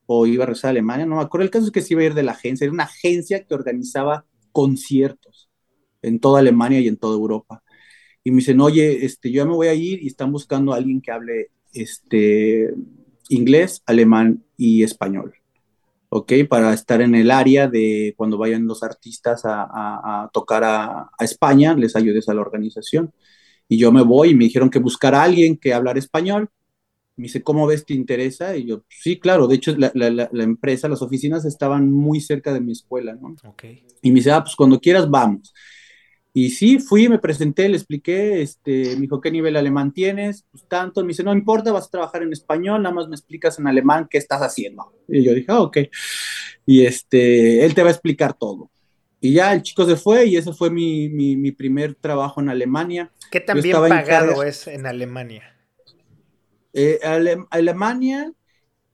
o iba a regresar a Alemania, no me acuerdo. El caso es que se iba a ir de la agencia, era una agencia que organizaba conciertos en toda Alemania y en toda Europa. Y me dicen, oye, este, yo ya me voy a ir y están buscando a alguien que hable este, inglés, alemán y español. ¿Ok? Para estar en el área de cuando vayan los artistas a, tocar a, a, España, les ayudes a la organización. Y yo me voy y me dijeron que buscar a alguien que hablar español me dice, ¿cómo ves? ¿Te interesa? Y yo, sí, claro. De hecho, la, la, la empresa, las oficinas estaban muy cerca de mi escuela, ¿no? Okay. Y me dice, ah, pues cuando quieras, vamos. Y sí, fui, me presenté, le expliqué, este, me dijo, ¿qué nivel alemán tienes? Pues tanto. Me dice, no importa, vas a trabajar en español, nada más me explicas en alemán qué estás haciendo. Y yo dije, ah, ok. Y este, él te va a explicar todo. Y ya el chico se fue y ese fue mi, mi, mi primer trabajo en Alemania. ¿Qué tan bien pagado es en Alemania? Eh, Alemania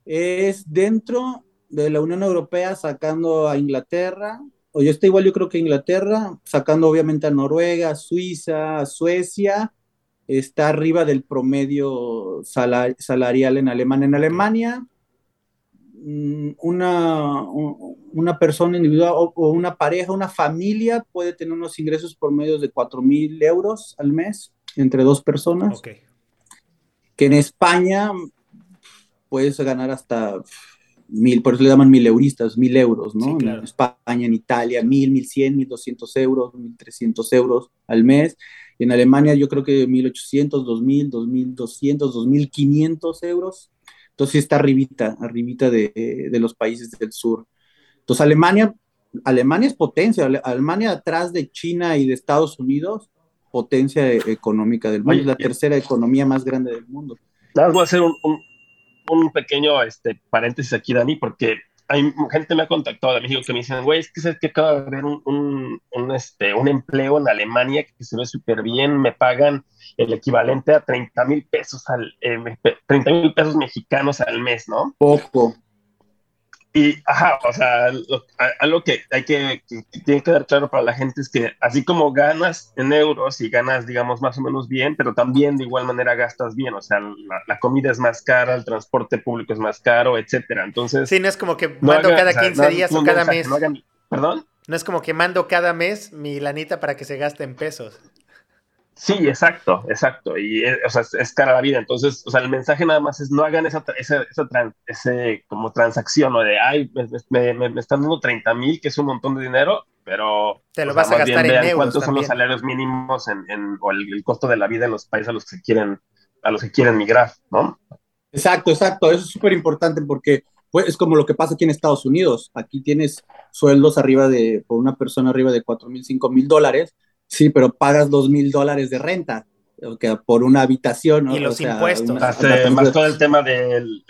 es dentro de la Unión Europea sacando a Inglaterra, o yo estoy igual yo creo que Inglaterra, sacando obviamente a Noruega, Suiza, Suecia, está arriba del promedio salarial en Alemania. En Alemania, mm, una, una persona individual o, una pareja, una familia puede tener unos ingresos por medio de 4 mil euros al mes entre dos personas. Okay que en España puedes ganar hasta mil, por eso le llaman mil euristas, mil euros, ¿no? En España, en Italia, mil, mil cien, mil doscientos euros, mil trescientos euros al mes. En Alemania yo creo que mil ochocientos, dos mil, dos mil doscientos, dos mil quinientos euros. Entonces está arribita, arribita de, de, los países del sur. Entonces Alemania, Alemania es potencia, Alemania atrás de China y de Estados Unidos potencia económica del mundo, es la tercera economía más grande del mundo. Voy a hacer un, un, pequeño este, paréntesis aquí, Dani, porque hay gente me ha contactado de México que me dicen, güey, es que, es que acaba de haber un, un, este, un empleo en Alemania que se ve súper bien, me pagan el equivalente a 30 mil pesos al, eh, 30 mil pesos mexicanos al mes, ¿no? Poco. Y, ajá, o sea, algo que hay que, que, tiene que dar claro para la gente es que así como ganas en euros y ganas, digamos, más o menos bien, pero también de igual manera gastas bien, o sea, la, comida es más cara, el transporte público es más caro, etcétera. Entonces... Sí, no es como que mando cada 15 días o cada mes. ¿Perdón? No es como que mando cada mes mi lanita para que se gaste en pesos. Sí, exacto, exacto. Y eh, o sea, es, cara la vida. Entonces, o sea, el mensaje nada más es no hagan esa, esa, ese como transacción o de, ay, me, me, están dando 30 mil, que es un montón de dinero, pero... Te lo vas a gastar en euros ¿Cuántos son los salarios mínimos en, en o el, costo de la vida en los países a los que quieren, a los que quieren migrar, ¿no? Exacto, exacto. Eso es súper importante porque pues, es como lo que pasa aquí en Estados Unidos. Aquí tienes sueldos arriba de, por una persona arriba de 4 mil, 5 mil dólares Sí, pero pagas dos mil dólares de renta por una habitación. Y los impuestos. más todo el tema del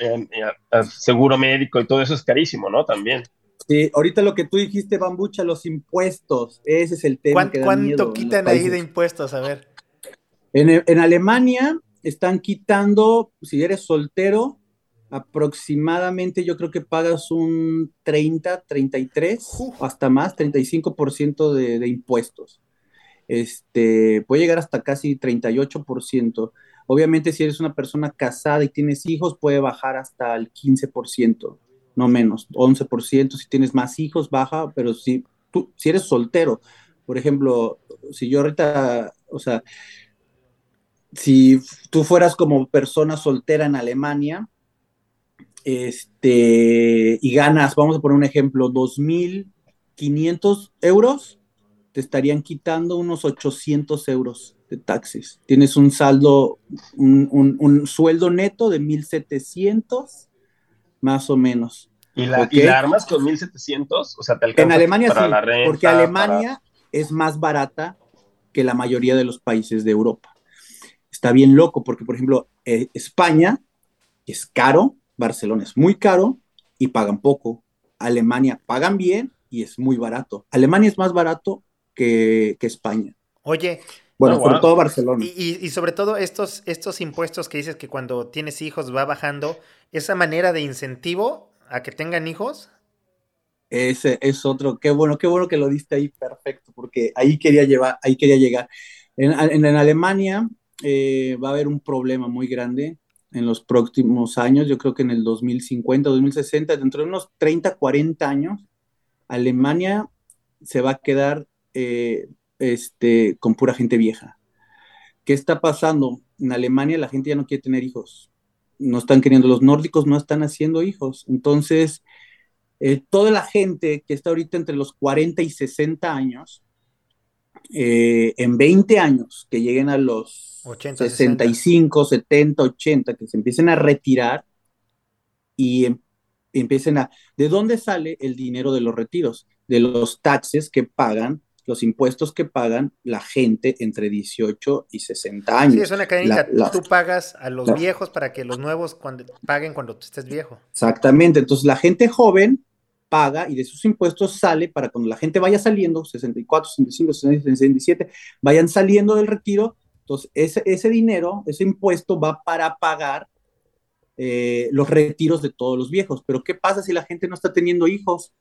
seguro médico y todo eso es carísimo, ¿no? También. Sí, ahorita lo que tú dijiste, Bambucha, los impuestos, ese es el tema. ¿Cuánto, quitan ahí de impuestos? A ver. En, en, Alemania están quitando, si eres soltero, aproximadamente yo creo que pagas un 30, 33, hasta más, 35% de, de impuestos este, puede llegar hasta casi 38%. Obviamente, si eres una persona casada y tienes hijos, puede bajar hasta el 15%, no menos, 11%. Si tienes más hijos, baja, pero si, tú, si eres soltero, por ejemplo, si yo ahorita, o sea, si tú fueras como persona soltera en Alemania, este, y ganas, vamos a poner un ejemplo, 2.500 euros, te estarían quitando unos 800 euros de taxes. Tienes un saldo, un, sueldo neto de 1.700, más o menos. ¿Y la, armas con 1.700? O sea, te alcanza En Alemania sí, porque Alemania es más barata que la mayoría de los países de Europa. Está bien loco, porque por ejemplo, eh, España es caro, Barcelona es muy caro y pagan poco. Alemania pagan bien y es muy barato. Alemania es más barato que, España. Oye. Bueno, sobre todo Barcelona. Y, sobre todo estos, estos impuestos que dices que cuando tienes hijos va bajando, esa manera de incentivo a que tengan hijos. Ese es otro, qué bueno, qué bueno que lo diste ahí, perfecto, porque ahí quería llevar, ahí quería llegar. En, Alemania eh, va a haber un problema muy grande en los próximos años, yo creo que en el 2050, 2060, dentro de unos 30, 40 años, Alemania se va a quedar eh, este, con pura gente vieja. ¿Qué está pasando? En Alemania la gente ya no quiere tener hijos. No están queriendo, los nórdicos no están haciendo hijos. Entonces, eh, toda la gente que está ahorita entre los 40 y 60 años, eh, en 20 años, que lleguen a los 65, 70, 80, que se empiecen a retirar y em, empiecen a... ¿De dónde sale el dinero de los retiros? De los taxes que pagan los impuestos que pagan la gente entre 18 y 60 años. Sí, es una cadenita. tú pagas a los viejos para que los nuevos cuando, paguen cuando tú estés viejo. Exactamente. Entonces la gente joven paga y de sus impuestos sale para cuando la gente vaya saliendo, 64, 65, 67, vayan saliendo del retiro. Entonces ese, ese dinero, ese impuesto va para pagar eh, los retiros de todos los viejos. Pero ¿qué pasa si la gente no está teniendo hijos?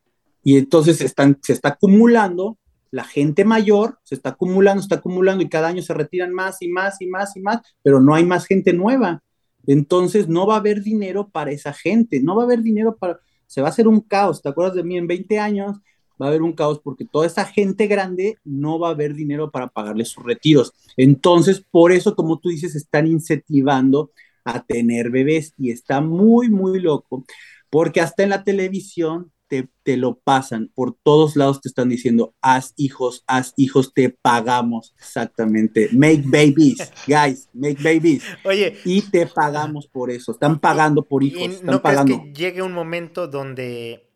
Y entonces están, se está acumulando la gente mayor se está acumulando, está acumulando y cada año se retiran más y más y más y más, pero no hay más gente nueva. Entonces no va a haber dinero para esa gente, no va a haber dinero para, se va a hacer un caos, ¿te acuerdas de mí? En 20 años va a haber un caos porque toda esa gente grande no va a haber dinero para pagarle sus retiros. Entonces, por eso, como tú dices, están incentivando a tener bebés y está muy, muy loco, porque hasta en la televisión te, lo pasan, por todos lados te están diciendo, haz hijos, haz hijos, te pagamos, exactamente. Make babies, guys, make babies. Oye. Y te pagamos por eso, están pagando por hijos. están ¿No pagando. crees que llegue un momento donde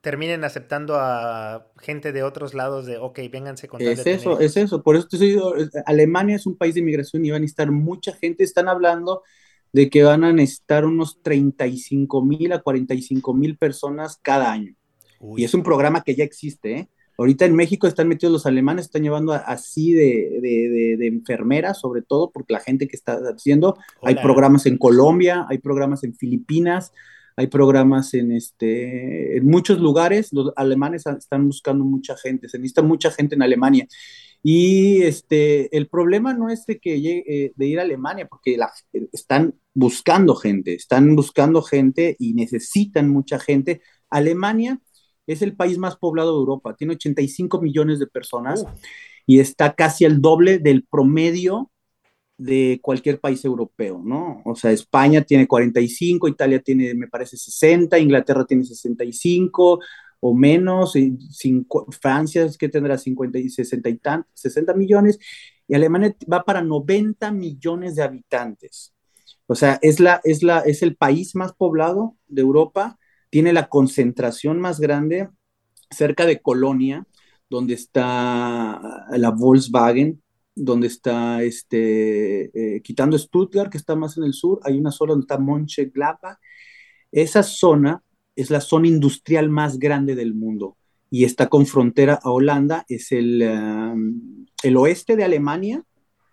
terminen aceptando a gente de otros lados de, ok, vénganse con Es eso, es eso. Por eso te estoy Alemania es un país de inmigración y van a estar mucha gente, están hablando de que van a necesitar unos 35 mil a 45 mil personas cada año. Y es un programa que ya existe, ¿eh? Ahorita en México están metidos los alemanes, están llevando así de, de, de, enfermeras, sobre todo porque la gente que está haciendo, hay programas en Colombia, hay programas en Filipinas, hay programas en, este, en muchos lugares, los alemanes están buscando mucha gente, se necesita mucha gente en Alemania. Y este, el problema no es de, que llegue, eh, de ir a Alemania, porque la, están buscando gente, están buscando gente y necesitan mucha gente. Alemania es el país más poblado de Europa, tiene 85 millones de personas y está casi al doble del promedio de cualquier país europeo, ¿no? O sea, España tiene 45, Italia tiene, me parece, 60, Inglaterra tiene 65 o menos, y Francia es que tendrá 50 y 60 y 60 millones, y Alemania va para 90 millones de habitantes. O sea, es, la, es, la, es el país más poblado de Europa tiene la concentración más grande cerca de Colonia, donde está la Volkswagen, donde está este, eh, quitando Stuttgart, que está más en el sur, hay una zona donde está Mönchengladbach. Esa zona es la zona industrial más grande del mundo y está con frontera a Holanda, es el, um, el oeste de Alemania.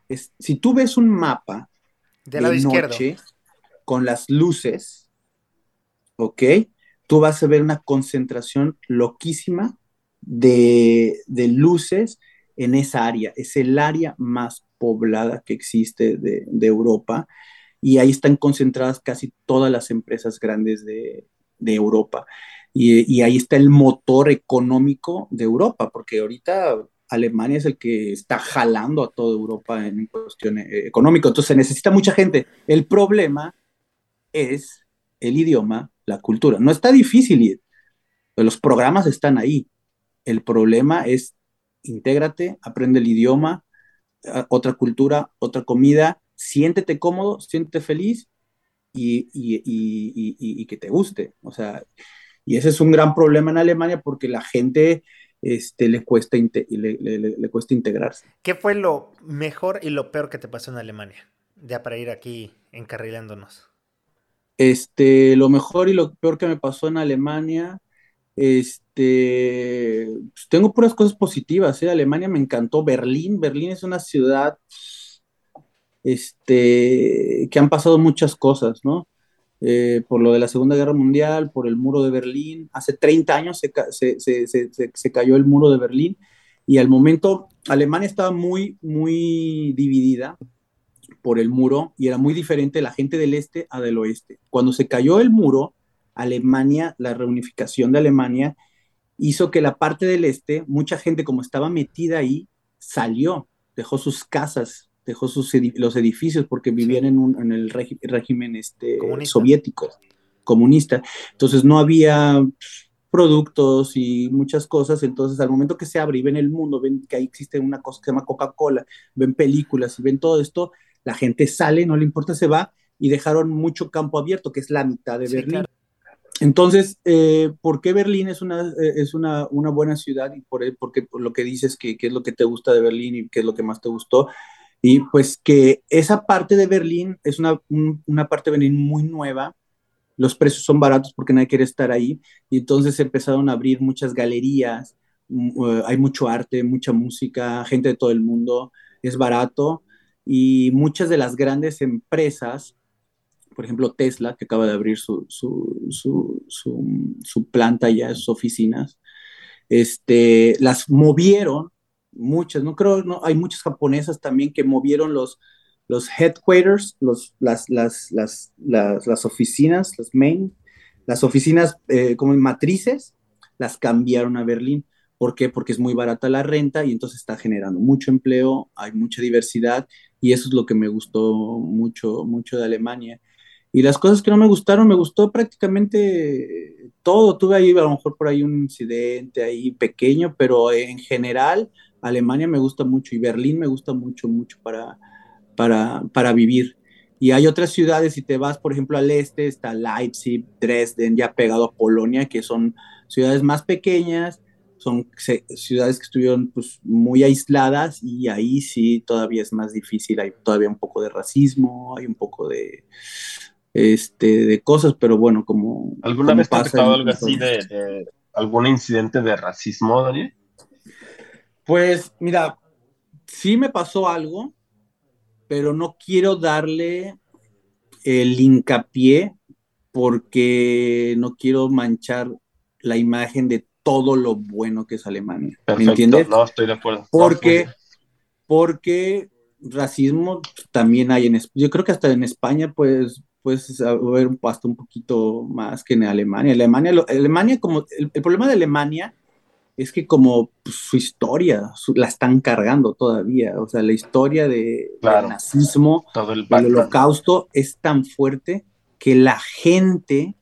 Es, si tú ves un mapa de, la noche con las luces, ¿ok? Tú vas a ver una concentración loquísima de, luces en esa área. Es el área más poblada que existe de, Europa y ahí están concentradas casi todas las empresas grandes de, Europa. Y, ahí está el motor económico de Europa, porque ahorita Alemania es el que está jalando a toda Europa en cuestión eh, económica. Entonces se necesita mucha gente. El problema es el idioma la cultura. No está difícil ir, los programas están ahí. El problema es intégrate, aprende el idioma, otra cultura, otra comida, siéntete cómodo, siéntete feliz y, y, que te guste. O sea, y ese es un gran problema en Alemania porque la gente este, le, cuesta le, le, cuesta integrarse. ¿Qué fue lo mejor y lo peor que te pasó en Alemania? Ya para ir aquí encarrilándonos. Este, lo mejor y lo peor que me pasó en Alemania, este, pues, tengo puras cosas positivas, ¿eh? Alemania me encantó, Berlín, Berlín es una ciudad, este, que han pasado muchas cosas, ¿no? Eh, por lo de la Segunda Guerra Mundial, por el muro de Berlín. Hace 30 años se, cayó el muro de Berlín y al momento Alemania estaba muy, muy dividida por el muro y era muy diferente la gente del este a del oeste. Cuando se cayó el muro, Alemania, la reunificación de Alemania, hizo que la parte del este, mucha gente como estaba metida ahí, salió, dejó sus casas, dejó sus los edificios porque vivían en, un, en el régimen este, soviético, comunista. Entonces no había productos y muchas cosas. Entonces, al momento que se abre y ven el mundo, ven que ahí existe una cosa que se llama Coca-Cola, ven películas y ven todo esto, la gente sale, no le importa, se va y dejaron mucho campo abierto, que es la mitad de Berlín. Entonces, eh, ¿por qué Berlín es una, eh, es una, una buena ciudad? Y por, porque por lo que dices, que, qué es lo que te gusta de Berlín y qué es lo que más te gustó. Y pues que esa parte de Berlín es una, una parte de Berlín muy nueva, los precios son baratos porque nadie quiere estar ahí, y entonces empezaron a abrir muchas galerías, mm, eh, hay mucho arte, mucha música, gente de todo el mundo, es barato, y muchas de las grandes empresas, por ejemplo Tesla, que acaba de abrir su, su, su, su planta ya, sus oficinas, este, las movieron muchas, no creo, no, hay muchas japonesas también que movieron los, los headquarters, los, las, las, las, las, oficinas, las main, las oficinas eh, como matrices, las cambiaron a Berlín. ¿Por qué? Porque es muy barata la renta y entonces está generando mucho empleo, hay mucha diversidad y eso es lo que me gustó mucho, mucho de Alemania. Y las cosas que no me gustaron, me gustó prácticamente todo. Tuve ahí a lo mejor por ahí un incidente ahí pequeño, pero en general Alemania me gusta mucho y Berlín me gusta mucho, mucho para, para, para vivir. Y hay otras ciudades, si te vas, por ejemplo, al este, está Leipzig, Dresden, ya pegado a Polonia, que son ciudades más pequeñas, son ciudades que estuvieron pues, muy aisladas y ahí sí todavía es más difícil, hay todavía un poco de racismo, hay un poco de, este, de cosas, pero bueno, como... ¿Alguna vez te ha pasado algo así de, de, algún incidente de racismo, Daniel? Pues mira, sí me pasó algo, pero no quiero darle el hincapié porque no quiero manchar la imagen de todo lo bueno que es Alemania. ¿Me entiendes? No, estoy de acuerdo. Porque, porque racismo también hay en Yo creo que hasta en España, pues, puedes haber hasta un poquito más que en Alemania. Alemania, Alemania como el problema de Alemania es que como pues, su historia la están cargando todavía, o sea, la historia de, del nazismo, Todo el holocausto es tan fuerte que la gente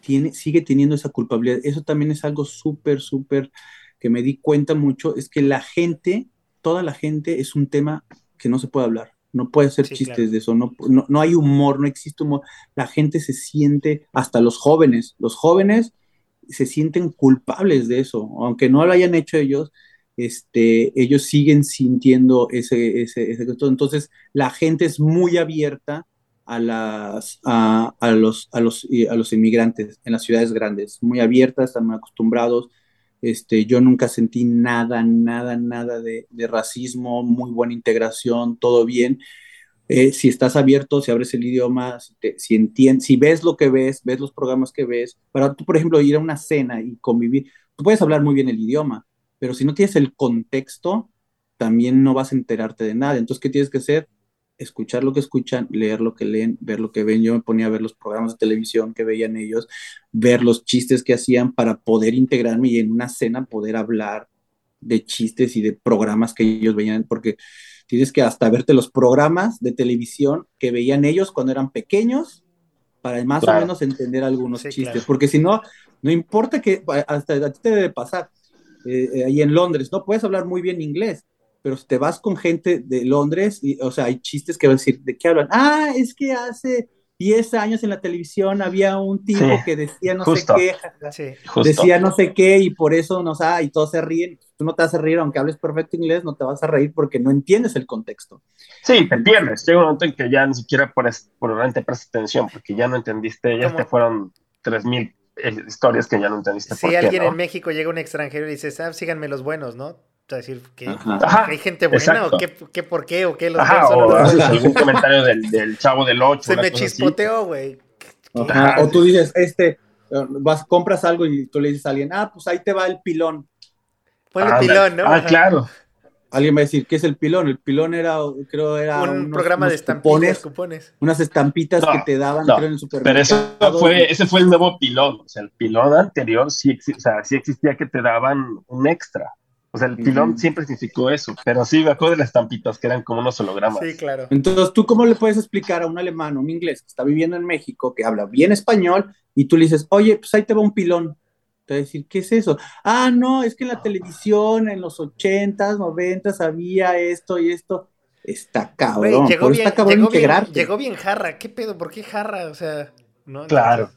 tiene, sigue teniendo esa culpabilidad. Eso también es algo súper, súper que me di cuenta mucho, es que la gente, toda la gente es un tema que no se puede hablar. No puede hacer chistes de eso, no, no, no hay humor, no existe humor. La gente se siente, hasta los jóvenes, los jóvenes se sienten culpables de eso, aunque no lo hayan hecho ellos, este, ellos siguen sintiendo ese, ese, ese Entonces, la gente es muy abierta a, los, inmigrantes en las ciudades grandes, muy abiertas, están muy acostumbrados. Este, yo nunca sentí nada, nada, nada de, de racismo, muy buena integración, todo bien. Eh, si estás abierto, si abres el idioma, si, entiendes, si ves lo que ves, ves los programas que ves, para tú, por ejemplo, ir a una cena y convivir, tú puedes hablar muy bien el idioma, pero si no tienes el contexto, también no vas a enterarte de nada. Entonces, ¿qué tienes que hacer? Escuchar lo que escuchan, leer lo que leen, ver lo que ven. Yo me ponía a ver los programas de televisión que veían ellos, ver los chistes que hacían para poder integrarme y en una cena poder hablar de chistes y de programas que ellos veían, porque tienes que hasta verte los programas de televisión que veían ellos cuando eran pequeños para más o menos entender algunos chistes, porque si no, no importa que hasta a ti te debe pasar. eh, ahí en Londres, no puedes hablar muy bien inglés, pero si te vas con gente de Londres, y, o sea, hay chistes que van a decir, ¿de qué hablan? Ah, es que hace 10 años en la televisión había un tipo que decía no sé qué, decía no sé qué, y por eso no sé, y todos se ríen. Tú no te vas a reír, aunque hables perfecto inglés, no te vas a reír porque no entiendes el contexto. Sí, te entiendes. Llega un momento en que ya ni siquiera por, por realmente prestas atención, porque ya no entendiste, ya te fueron 3000 eh, historias que ya no entendiste. Si alguien en México llega un extranjero y dice, ah, síganme los buenos, ¿no? A decir que, hay gente buena o qué, por qué o qué los Ajá, o algún comentario del, del, chavo del 8. Se me chispoteó, güey. O tú dices, este, vas, compras algo y tú le dices a alguien, ah, pues ahí te va el pilón. Ponle pilón, ¿no? Ah, claro. Alguien va a decir, ¿qué es el pilón? El pilón era, creo, era un programa de estampitas, cupones, Unas estampitas que te daban, creo, en el supermercado. Pero eso fue, ese fue el nuevo pilón. O sea, el pilón anterior sí, o sea, sí existía que te daban un extra. O sea, el pilón siempre significó eso, pero sí me acuerdo de las estampitas que eran como unos hologramas. Sí, claro. Entonces, ¿tú cómo le puedes explicar a un alemán o un inglés que está viviendo en México, que habla bien español, y tú le dices, oye, pues ahí te va un pilón? Te va a decir, ¿qué es eso? Ah, no, es que en la televisión, en los ochentas, noventas, había esto y esto. Está cabrón. llegó, bien, está cabrón llegó, bien, llegó bien jarra. ¿Qué pedo? ¿Por qué jarra? O sea, ¿no? Claro.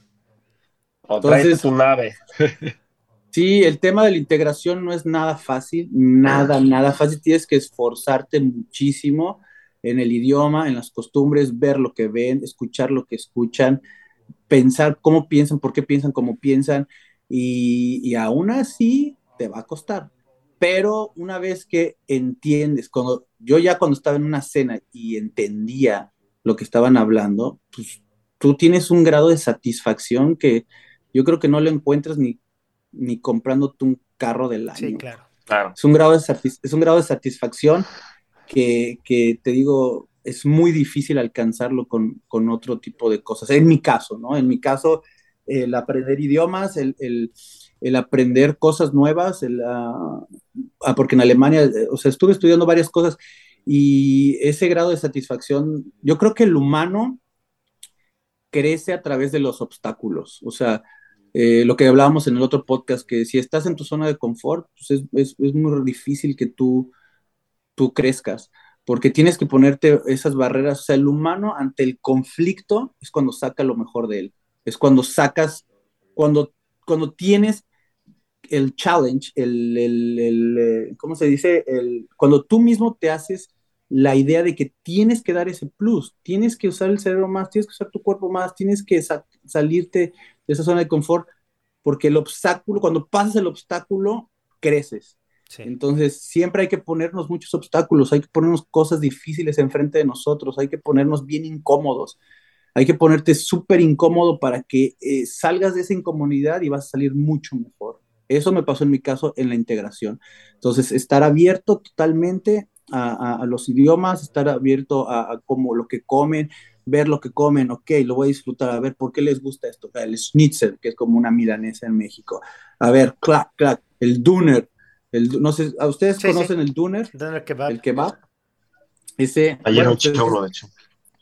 O traes tu nave. Sí, el tema de la integración no es nada fácil, nada, nada fácil. Tienes que esforzarte muchísimo en el idioma, en las costumbres, ver lo que ven, escuchar lo que escuchan, pensar cómo piensan, por qué piensan, cómo piensan, y, y aún así te va a costar. Pero una vez que entiendes, cuando yo ya cuando estaba en una cena y entendía lo que estaban hablando, pues tú tienes un grado de satisfacción que yo creo que no lo encuentras ni ni comprándote un carro del año. Sí, claro. Es, un grado de es un grado de satisfacción que, te digo, es muy difícil alcanzarlo con, otro tipo de cosas. En mi caso, ¿no? En mi caso, el aprender idiomas, el, aprender cosas nuevas, el, ah, porque en Alemania, o sea, estuve estudiando varias cosas y ese grado de satisfacción, yo creo que el humano crece a través de los obstáculos, o sea, eh, lo que hablábamos en el otro podcast, que si estás en tu zona de confort, pues es, muy difícil que tú, tú crezcas, porque tienes que ponerte esas barreras. O sea, el humano ante el conflicto es cuando saca lo mejor de él, es cuando sacas, cuando, cuando tienes el challenge, el, el, el eh, ¿cómo se dice? El, cuando tú mismo te haces la idea de que tienes que dar ese plus, tienes que usar el cerebro más, tienes que usar tu cuerpo más, tienes que salirte de esa zona de confort, porque el obstáculo, cuando pasas el obstáculo, creces. Entonces, siempre hay que ponernos muchos obstáculos, hay que ponernos cosas difíciles enfrente de nosotros, hay que ponernos bien incómodos, hay que ponerte súper incómodo para que eh, salgas de esa incomodidad y vas a salir mucho mejor. Eso me pasó en mi caso en la integración. Entonces, estar abierto totalmente a, los idiomas, estar abierto a, a cómo lo que comen, ver lo que comen, ok, lo voy a disfrutar, a ver, ¿por qué les gusta esto? El schnitzel, que es como una milanesa en México. A ver, clac, clac, el duner, el, no sé, ¿a ustedes conocen el duner? kebab. El kebab. Ese. Ayer un churro, de hecho.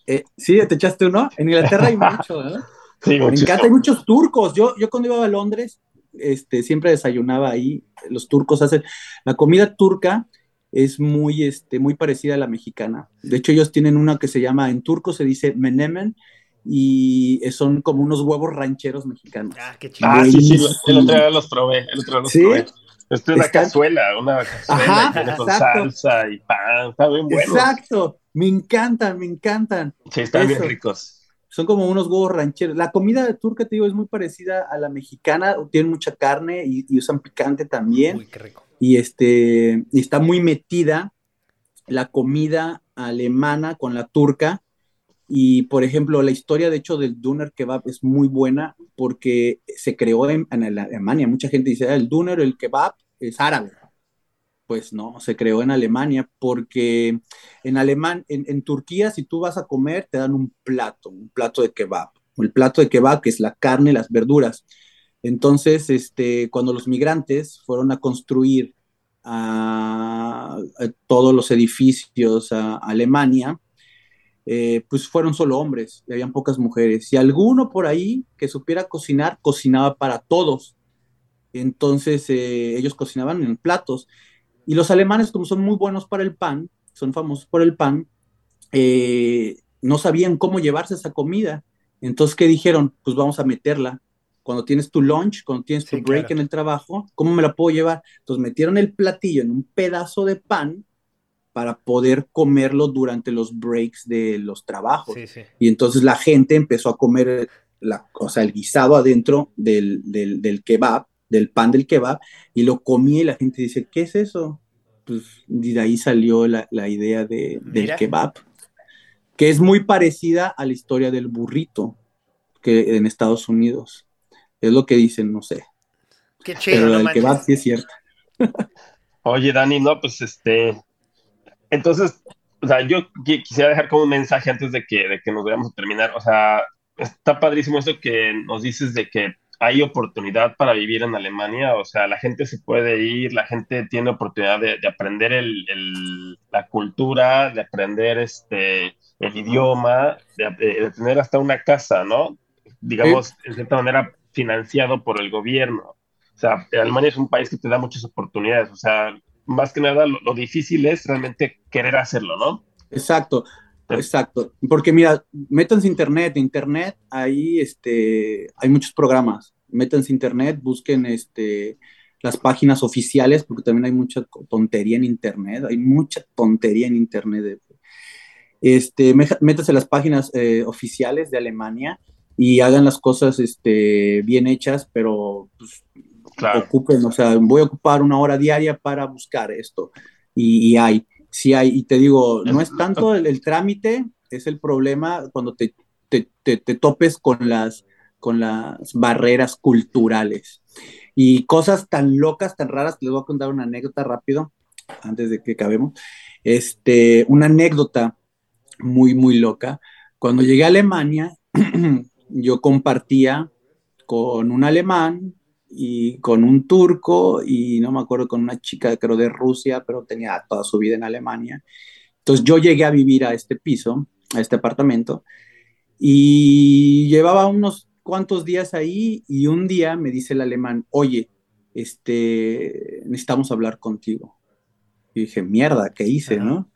Eh, sí, te echaste uno. En Inglaterra hay mucho, ¿no? Sí, Me encanta, hay muchos turcos. Yo, yo cuando iba a Londres, este, siempre desayunaba ahí. Los turcos hacen la comida turca es muy, este, muy parecida a la mexicana. De hecho, ellos tienen una que se llama, en turco se dice menemen, y son como unos huevos rancheros mexicanos. Ah, qué chido. Ah, sí, sí, el otro día los probé, el otro día los probé. Esto es una cazuela, una cazuela Ajá, con salsa y pan, está bien bueno. Exacto, me encantan, me encantan. Sí, están bien ricos. Son como unos huevos rancheros. La comida turca, te digo, es muy parecida a la mexicana, tienen mucha carne y, y usan picante también. Uy, qué rico y, este, está muy metida la comida alemana con la turca. Y, por ejemplo, la historia, de hecho, del Duner Kebab es muy buena porque se creó en, Alemania. Mucha gente dice, ah, el Duner, el Kebab es árabe. Pues no, se creó en Alemania porque en, Alemán, en, en Turquía, si tú vas a comer, te dan un plato, un plato de kebab. El plato de kebab, que es la carne, las verduras. Entonces, este, cuando los migrantes fueron a construir todos los edificios a, Alemania, eh, pues fueron solo hombres y habían pocas mujeres. Y alguno por ahí que supiera cocinar, cocinaba para todos. entonces eh, ellos cocinaban en platos. Y los alemanes, como son muy buenos para el pan, son famosos por el pan, eh, no sabían cómo llevarse esa comida. Entonces, ¿qué dijeron? Pues vamos a meterla. Cuando tienes tu lunch, cuando tienes tu break en el trabajo, ¿cómo me la puedo llevar? Entonces metieron el platillo en un pedazo de pan para poder comerlo durante los breaks de los trabajos. Y entonces la gente empezó a comer la, o sea, el guisado adentro del, del, kebab, del pan del kebab, y lo comía y la gente dice, ¿qué es eso? Pues de ahí salió la, idea de, del kebab, que es muy parecida a la historia del burrito que en Estados Unidos. Es lo que dicen, no sé. Qué chido, Pero el kebab sí es cierto. Oye, Dani, no, pues este, entonces, o sea, yo quisiera dejar como un mensaje antes de que, de que nos vayamos a terminar. O sea, está padrísimo esto que nos dices de que hay oportunidad para vivir en Alemania. O sea, la gente se puede ir, la gente tiene oportunidad de, aprender el, la cultura, de aprender este, el idioma, de, tener hasta una casa, ¿no? Digamos, en cierta manera, financiado por el gobierno. O sea, Alemania es un país que te da muchas oportunidades. O sea, más que nada lo, difícil es realmente querer hacerlo, ¿no? Exacto, exacto. Porque mira, métanse internet, internet, ahí este, hay muchos programas. Métanse internet, busquen este, las páginas oficiales, porque también hay mucha tontería en internet, hay mucha tontería en internet. Este, métanse las páginas eh, oficiales de Alemania y hagan las cosas este, bien hechas, pero pues, ocupen, o sea, voy a ocupar una hora diaria para buscar esto. Y, hay, sí hay, y te digo, no es tanto el, trámite, es el problema cuando te, te, te, topes con las, con las barreras culturales. Y cosas tan locas, tan raras, les voy a contar una anécdota rápido, antes de que acabemos. Este, una anécdota muy, muy loca. Cuando llegué a Alemania, yo compartía con un alemán y con un turco y no me acuerdo con una chica creo de Rusia, pero tenía toda su vida en Alemania. Entonces yo llegué a vivir a este piso, a este apartamento y llevaba unos cuantos días ahí y un día me dice el alemán, oye, este, necesitamos hablar contigo. Y dije, mierda, ¿qué hice, no?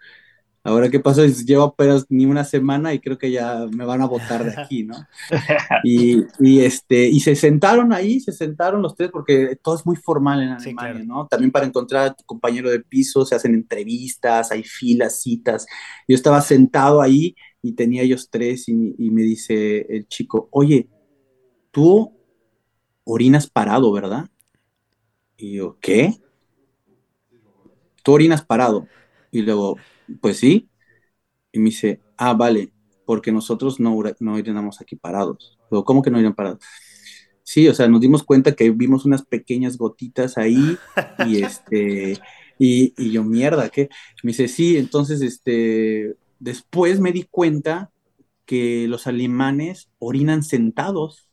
Ahora, ¿qué pasa? Llevo apenas ni una semana y creo que ya me van a votar de aquí, ¿no? Y, y, este, y se sentaron ahí, se sentaron los tres, porque todo es muy formal en Alemania, ¿no? También para encontrar a tu compañero de piso se hacen entrevistas, hay filas, citas. Yo estaba sentado ahí y tenía ellos tres y, y me dice el chico, oye, tú orinas parado, ¿verdad? Y yo, ¿qué? Tú orinas parado. Y luego, pues sí. Y me dice, ah, vale, porque nosotros no, no iríamos aquí parados. ¿cómo que no irían parados? Sí, o sea, nos dimos cuenta que vimos unas pequeñas gotitas ahí y este, y, y yo, mierda, ¿qué? Me dice, sí, entonces, este, después me di cuenta que los alemanes orinan sentados,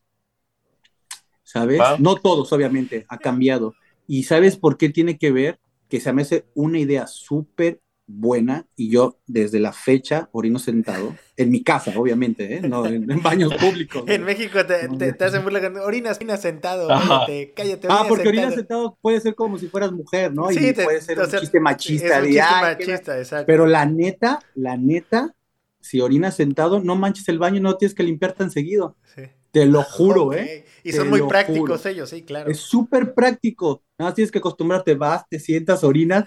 ¿sabes? No todos, obviamente, ha cambiado. ¿Y sabes por qué tiene que ver? Que se me hace una idea súper buena y yo desde la fecha orino sentado, en mi casa, obviamente, ¿eh? no en, baños públicos. en México te, te, hacen burla orinas, sentado, cállate, cállate. Ah, porque orinas sentado puede ser como si fueras mujer, ¿no? y puede ser un chiste machista. un chiste machista, exacto. Pero la neta, la neta, si orinas sentado, no manches el baño, no tienes que limpiar tan seguido. Sí. Te lo juro, ¿eh? Y son muy prácticos ellos, sí, claro. Es súper práctico. Nada más tienes que acostumbrarte, vas, te sientas, orinas.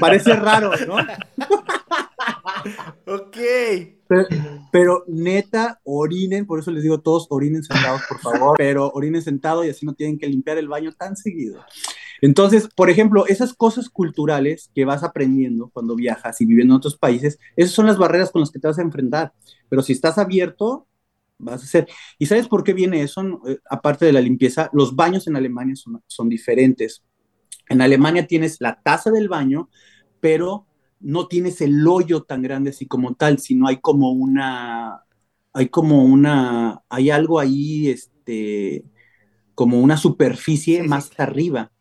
parece raro, ¿no? ok. Pero, neta, orinen, por eso les digo todos orinen sentados, por favor, pero orinen sentados y así no tienen que limpiar el baño tan seguido. Entonces, por ejemplo, esas cosas culturales que vas aprendiendo cuando viajas y viviendo en otros países, esas son las barreras con las que te vas a enfrentar. Pero si estás abierto, vas a hacer. ¿Y sabes por qué viene eso? Eh, aparte de la limpieza, los baños en Alemania son, son diferentes. En Alemania tienes la taza del baño, pero no tienes el hoyo tan grande así como tal, sino hay como una, hay como una, hay algo ahí, este, como una superficie más arriba,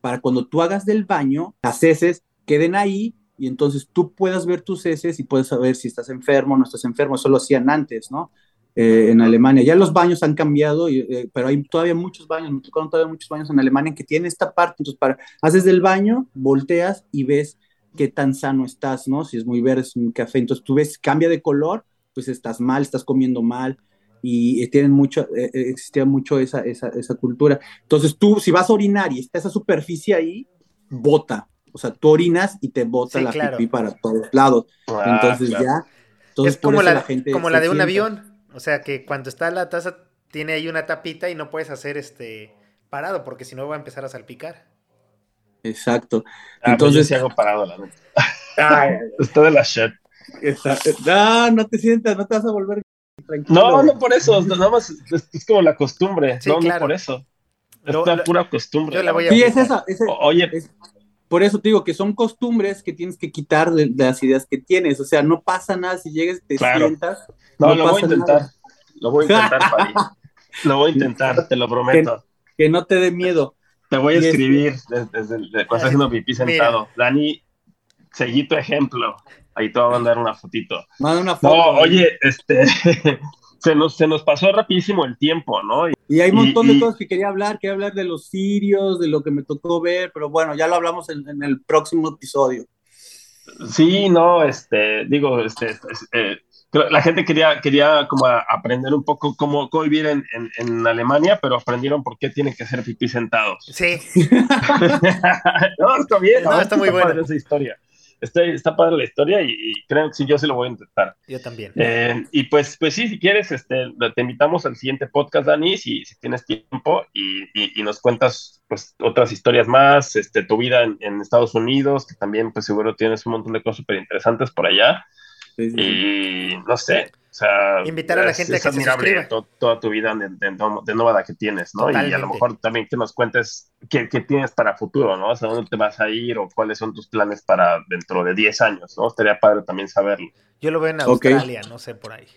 para cuando tú hagas del baño, las heces queden ahí y entonces tú puedas ver tus heces y puedes saber si estás enfermo o no estás enfermo, eso lo hacían antes, ¿no? Eh, en Alemania. Ya los baños han cambiado, eh, pero hay todavía muchos baños, me tocaron todavía muchos baños en Alemania que tienen esta parte. Entonces, para, haces del baño, volteas y ves qué tan sano estás, ¿no? Si es muy verde, es un café. Entonces, tú ves, cambia de color, pues estás mal, estás comiendo mal. Y tienen mucho, existía mucho esa, esa, esa cultura. Entonces, tú, si vas a orinar y está esa superficie ahí, bota, o sea, tú orinas y te bota la pipí para todos lados. Ah, Entonces ya. es como la, gente como la de un avión. O sea, que cuando está la taza tiene ahí una tapita y no puedes hacer este parado porque si no va a empezar a salpicar. Exacto. Ah, pues Entonces. Yo hago parado, la neta. Está de la shit. No, no te sientas, no te vas a volver tranquilo. No, no por eso, nada más es, como la costumbre, no, no por eso. Es la pura costumbre. sí, es esa. oye, por eso te digo que son costumbres que tienes que quitar de, las ideas que tienes. O sea, no pasa nada si llegues, te sientas. No, lo voy a intentar. Lo voy a intentar, Fabi. Lo voy a intentar, te lo prometo. Que, no te dé miedo. Te voy a escribir desde, desde, cuando estás haciendo pipí sentado. Dani, seguí tu ejemplo. Ahí te voy a mandar una fotito. Manda una foto. No, oye, este, se nos, se nos pasó rapidísimo el tiempo, ¿no? Y, hay un montón de cosas que quería hablar, quería hablar de los sirios, de lo que me tocó ver, pero bueno, ya lo hablamos en, el próximo episodio. Sí, no, este, digo, este, eh, la gente quería, quería como aprender un poco cómo, cómo vivir en, en, Alemania, pero aprendieron por qué tienen que hacer pipí sentados. Sí. no, está bien. No, está muy buena esa historia está, padre la historia y, creo que sí, yo se lo voy a intentar. Yo también. Eh, y pues, pues sí, si quieres, este, te invitamos al siguiente podcast, Dani, si, si tienes tiempo y, y, nos cuentas pues otras historias más, este, tu vida en, en, Estados Unidos, que también pues seguro tienes un montón de cosas súper interesantes por allá. Y no sé, o sea, invitar a la gente a que admirable se toda tu vida de, de, nómada que tienes, ¿no? Y a lo mejor también que nos cuentes qué, qué, tienes para futuro, ¿no? O sea, dónde te vas a ir o cuáles son tus planes para dentro de 10 años, ¿no? Estaría padre también saberlo. Yo lo veo en Australia, no sé, por ahí.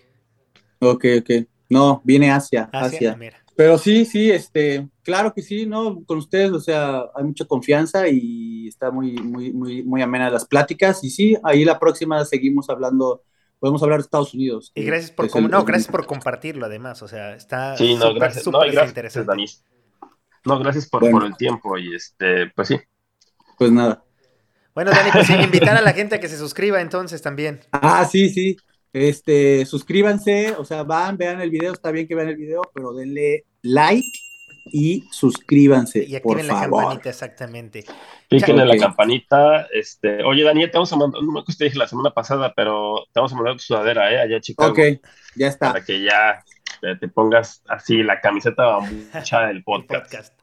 Ok, ok. No, viene Asia, Asia. Pero sí, sí, este, claro que sí, ¿no? Con ustedes, o sea, hay mucha confianza y está muy, muy, muy, muy amena las pláticas. Y sí, ahí la próxima seguimos hablando podemos hablar de Estados Unidos. Y gracias por, no, gracias por compartirlo además, o sea, está sí, no, gracias, no, gracias, interesante. No, gracias por, por, el tiempo y este, pues sí. Pues nada. Bueno, Dani, pues invitar a la gente a que se suscriba entonces también. Ah, sí, sí. Este, suscríbanse, o sea, van, vean el video, está bien que vean el video, pero denle like y suscríbanse. Y activen la campanita, exactamente. Piquen en la campanita. Este, oye, Daniel, te vamos a mandar, no me acuerdo te dije la semana pasada, pero te vamos a mandar tu sudadera, ¿eh? Allá en Chicago. Ok, ya está. Para que ya te, pongas así la camiseta mucha del podcast.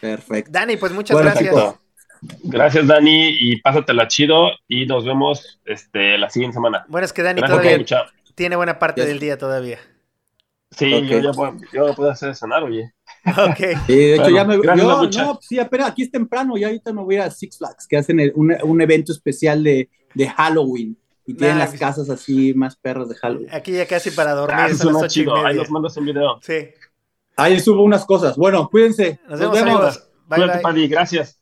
Perfecto. Dani, pues muchas gracias. Gracias, Dani, y pásatela chido y nos vemos este, la siguiente semana. Bueno, es que Dani todavía tiene buena parte del día todavía. Sí, yo ya puedo, yo puedo hacer cenar, oye. Ok. de hecho, ya me. Yo, no, sí, espera, aquí es temprano, ya ahorita me voy a Six Flags, que hacen un, un, evento especial de, de Halloween. Y tienen las casas así más perras de Halloween. Aquí ya casi para dormir. Ah, son las chido. Ahí nos mandas un video. Sí. Ahí subo unas cosas. Bueno, cuídense. Nos, vemos. Nos vemos. Bye, Cuídate, Paddy. Gracias.